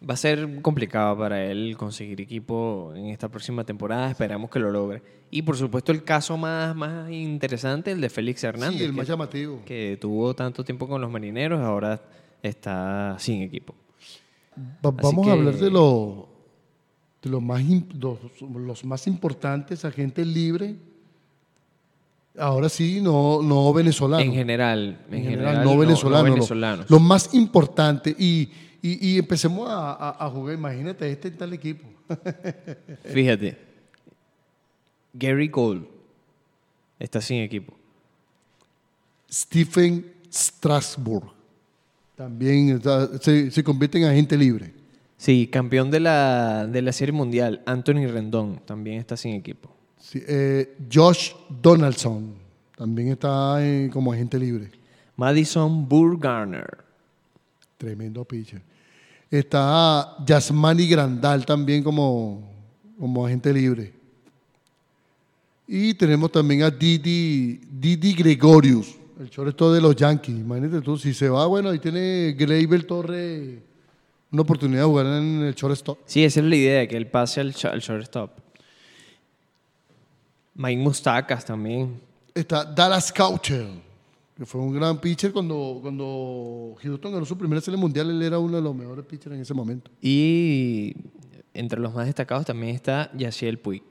va a ser complicado para él conseguir equipo en esta próxima temporada. Esperamos que lo logre. Y por supuesto, el caso más, más interesante, el de Félix Hernández. sí, el que- más llamativo. que tuvo tanto tiempo con los marineros, ahora está sin equipo. Va- vamos a hablar de, lo, de lo más, los, los más importantes agentes libres. Ahora sí, no, no venezolanos. En general, en, En general, general, no, venezolanos. lo- venezolanos. Lo, más importante. Y, y, y empecemos a, a- a jugar. Imagínate, este en tal equipo. Fíjate, Gary Cole está sin equipo. Stephen Strasburg. También se, se convierte en agente libre. Sí, campeón de la, de la Serie Mundial, Anthony Rendón, también está sin equipo. Sí, eh, Josh Donaldson también está eh, como agente libre. Madison Burgarner. Tremendo pitcher. Está Yasmani Grandal también como, como agente libre. Y tenemos también a Didi, Didi Gregorius, el shortstop de los Yankees. Imagínate tú, si se va, bueno, ahí tiene Gleyber Torre una oportunidad de jugar en el shortstop. Sí, esa es la idea, que él pase al, al shortstop. Mike Mustacas también. Está Dallas Coucher, que fue un gran pitcher cuando, cuando Houston ganó su primera serie mundial. Él era uno de los mejores pitchers en ese momento. Y entre los más destacados también está Yaciel Puig.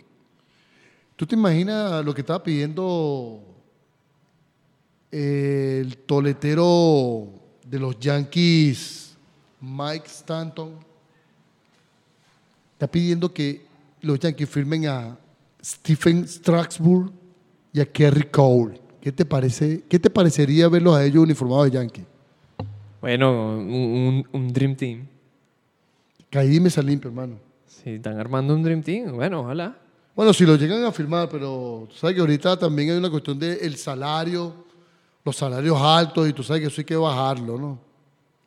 ¿Tú te imaginas lo que estaba pidiendo el toletero de los Yankees, Mike Stanton? Está pidiendo que los Yankees firmen a Stephen Strasburg y a Kerry Cole. ¿Qué te, parece, ¿Qué te parecería verlos a ellos uniformados de Yankees? Bueno, un, Dream Team. Caí dime esa limpio, hermano. Si están armando un Dream Team, bueno, ojalá. Bueno, si lo llegan a firmar, pero tú sabes que ahorita también hay una cuestión del salario, los salarios altos, y tú sabes que eso hay que bajarlo, ¿no?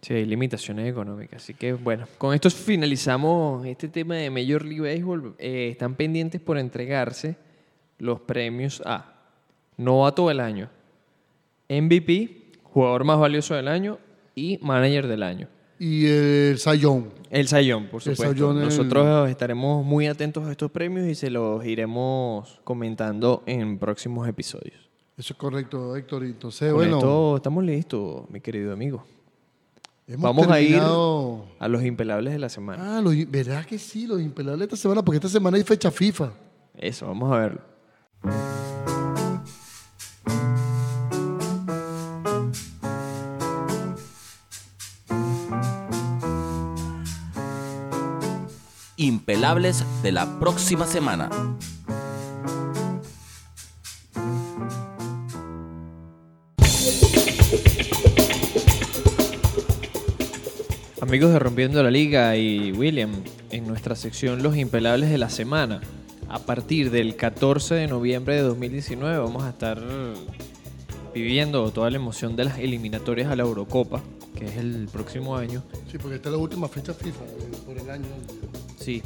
Sí, hay limitaciones económicas. Así que, bueno, con esto finalizamos este tema de Major League Baseball. Eh, están pendientes por entregarse los premios a Novato del Año, MVP, Jugador Más Valioso del Año y Manager del Año. Y el Sayón. El Sayón, por supuesto. El- Nosotros estaremos muy atentos a estos premios y se los iremos comentando en próximos episodios. Eso es correcto, Héctor. Y Entonces, Con bueno, esto estamos listos, mi querido amigo. hemos Vamos a ir a los impelables de la semana. Ah, los, ¿verdad que sí? Los impelables esta semana, porque esta semana hay fecha FIFA. Eso, vamos a verlo. Impelables de la próxima semana. Amigos de Rompiendo la Liga y William, en nuestra sección Los Impelables de la Semana, a partir del 14 de noviembre de 2019 vamos a estar viviendo toda la emoción de las eliminatorias a la Eurocopa, que es el próximo año. Sí, porque esta es la última fecha FIFA por el año. Sí.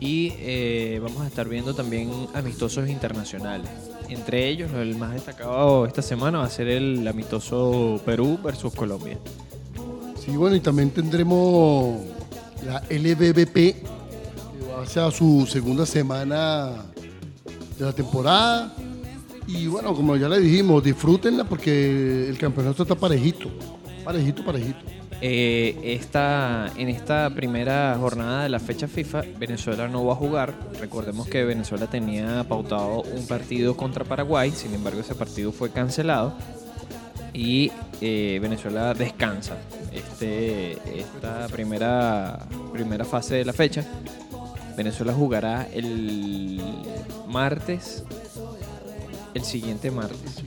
Y eh, vamos a estar viendo también amistosos internacionales. Entre ellos, el más destacado esta semana va a ser el amistoso Perú versus Colombia. Sí, bueno, y también tendremos la LBBP, que va hacia su segunda semana de la temporada. Y bueno, como ya le dijimos, disfrútenla porque el campeonato está parejito. Parejito, parejito. Eh, en esta primera jornada de la fecha FIFA, Venezuela no va a jugar. Recordemos que Venezuela tenía pautado un partido contra Paraguay, sin embargo ese partido fue cancelado y eh, Venezuela descansa este, esta primera, primera fase de la fecha. Venezuela jugará el martes, el siguiente martes.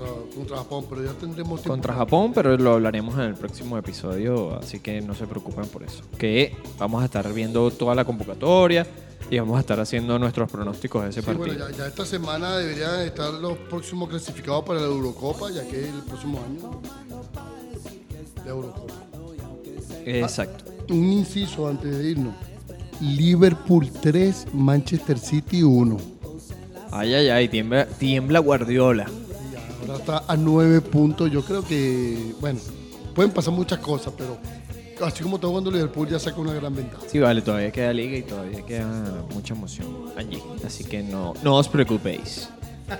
Contra, contra Japón, pero ya tendremos tiempo. contra Japón, pero lo hablaremos en el próximo episodio, así que no se preocupen por eso. Que vamos a estar viendo toda la convocatoria y vamos a estar haciendo nuestros pronósticos de ese Sí, partido. bueno, ya, ya esta semana deberían estar los próximos clasificados para la Eurocopa, ya que es el próximo año. La Eurocopa. Exacto. Un inciso antes de irnos. Liverpool 3, Manchester City 1. Ay, ay, ay, tiembla, tiembla Guardiola. Ahora está a 9 puntos. Yo creo que, bueno, pueden pasar muchas cosas, pero así como está jugando Liverpool, ya saca una gran ventaja. Sí, vale, todavía queda liga y todavía queda mucha emoción allí. Así que no, no os preocupéis.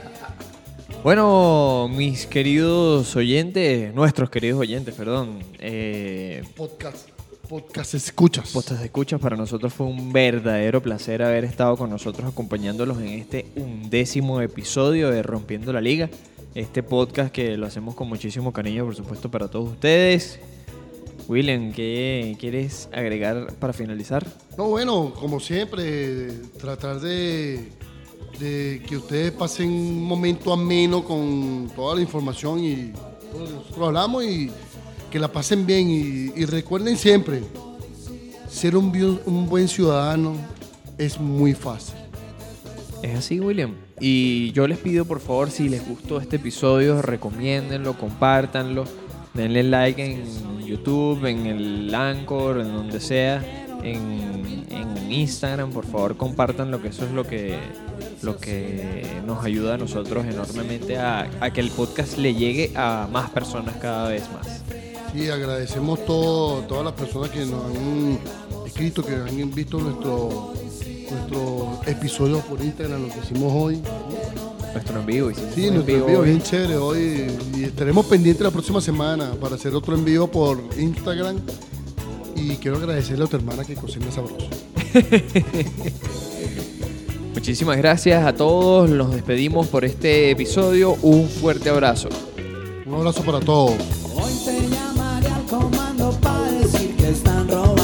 Bueno, mis queridos oyentes, nuestros queridos oyentes, perdón, eh, Podcast. Podcast escuchas. Postas de escuchas, para nosotros fue un verdadero placer haber estado con nosotros acompañándolos en este undécimo episodio de Rompiendo la Liga. Este podcast que lo hacemos con muchísimo cariño, por supuesto, para todos ustedes. William, ¿qué quieres agregar para finalizar? No, bueno, como siempre, tratar de, que ustedes pasen un momento ameno con toda la información y todo lo hablamos y que la pasen bien. Y, recuerden siempre, ser un buen ciudadano es muy fácil. Es así, William. Y yo les pido, por favor, si les gustó este episodio, recomiéndenlo, compártanlo, denle like en YouTube, en el Anchor, en donde sea, en, Instagram, por favor, compártanlo, que eso es lo que, lo que nos ayuda a nosotros enormemente a, a que el podcast le llegue a más personas cada vez más. Sí, agradecemos todo, todas las personas que nos han escrito, que han visto nuestro, nuestro episodio por Instagram, lo que hicimos hoy. Nuestro en vivo. Sí, nuestro envío, envío bien chévere hoy. Y estaremos pendientes la próxima semana para hacer otro envío por Instagram. Y quiero agradecerle a tu hermana que cocina sabroso. Muchísimas gracias a todos. Nos despedimos por este episodio. Un fuerte abrazo. Un abrazo para todos. Hoy te llamaré al comando para decir que están robando.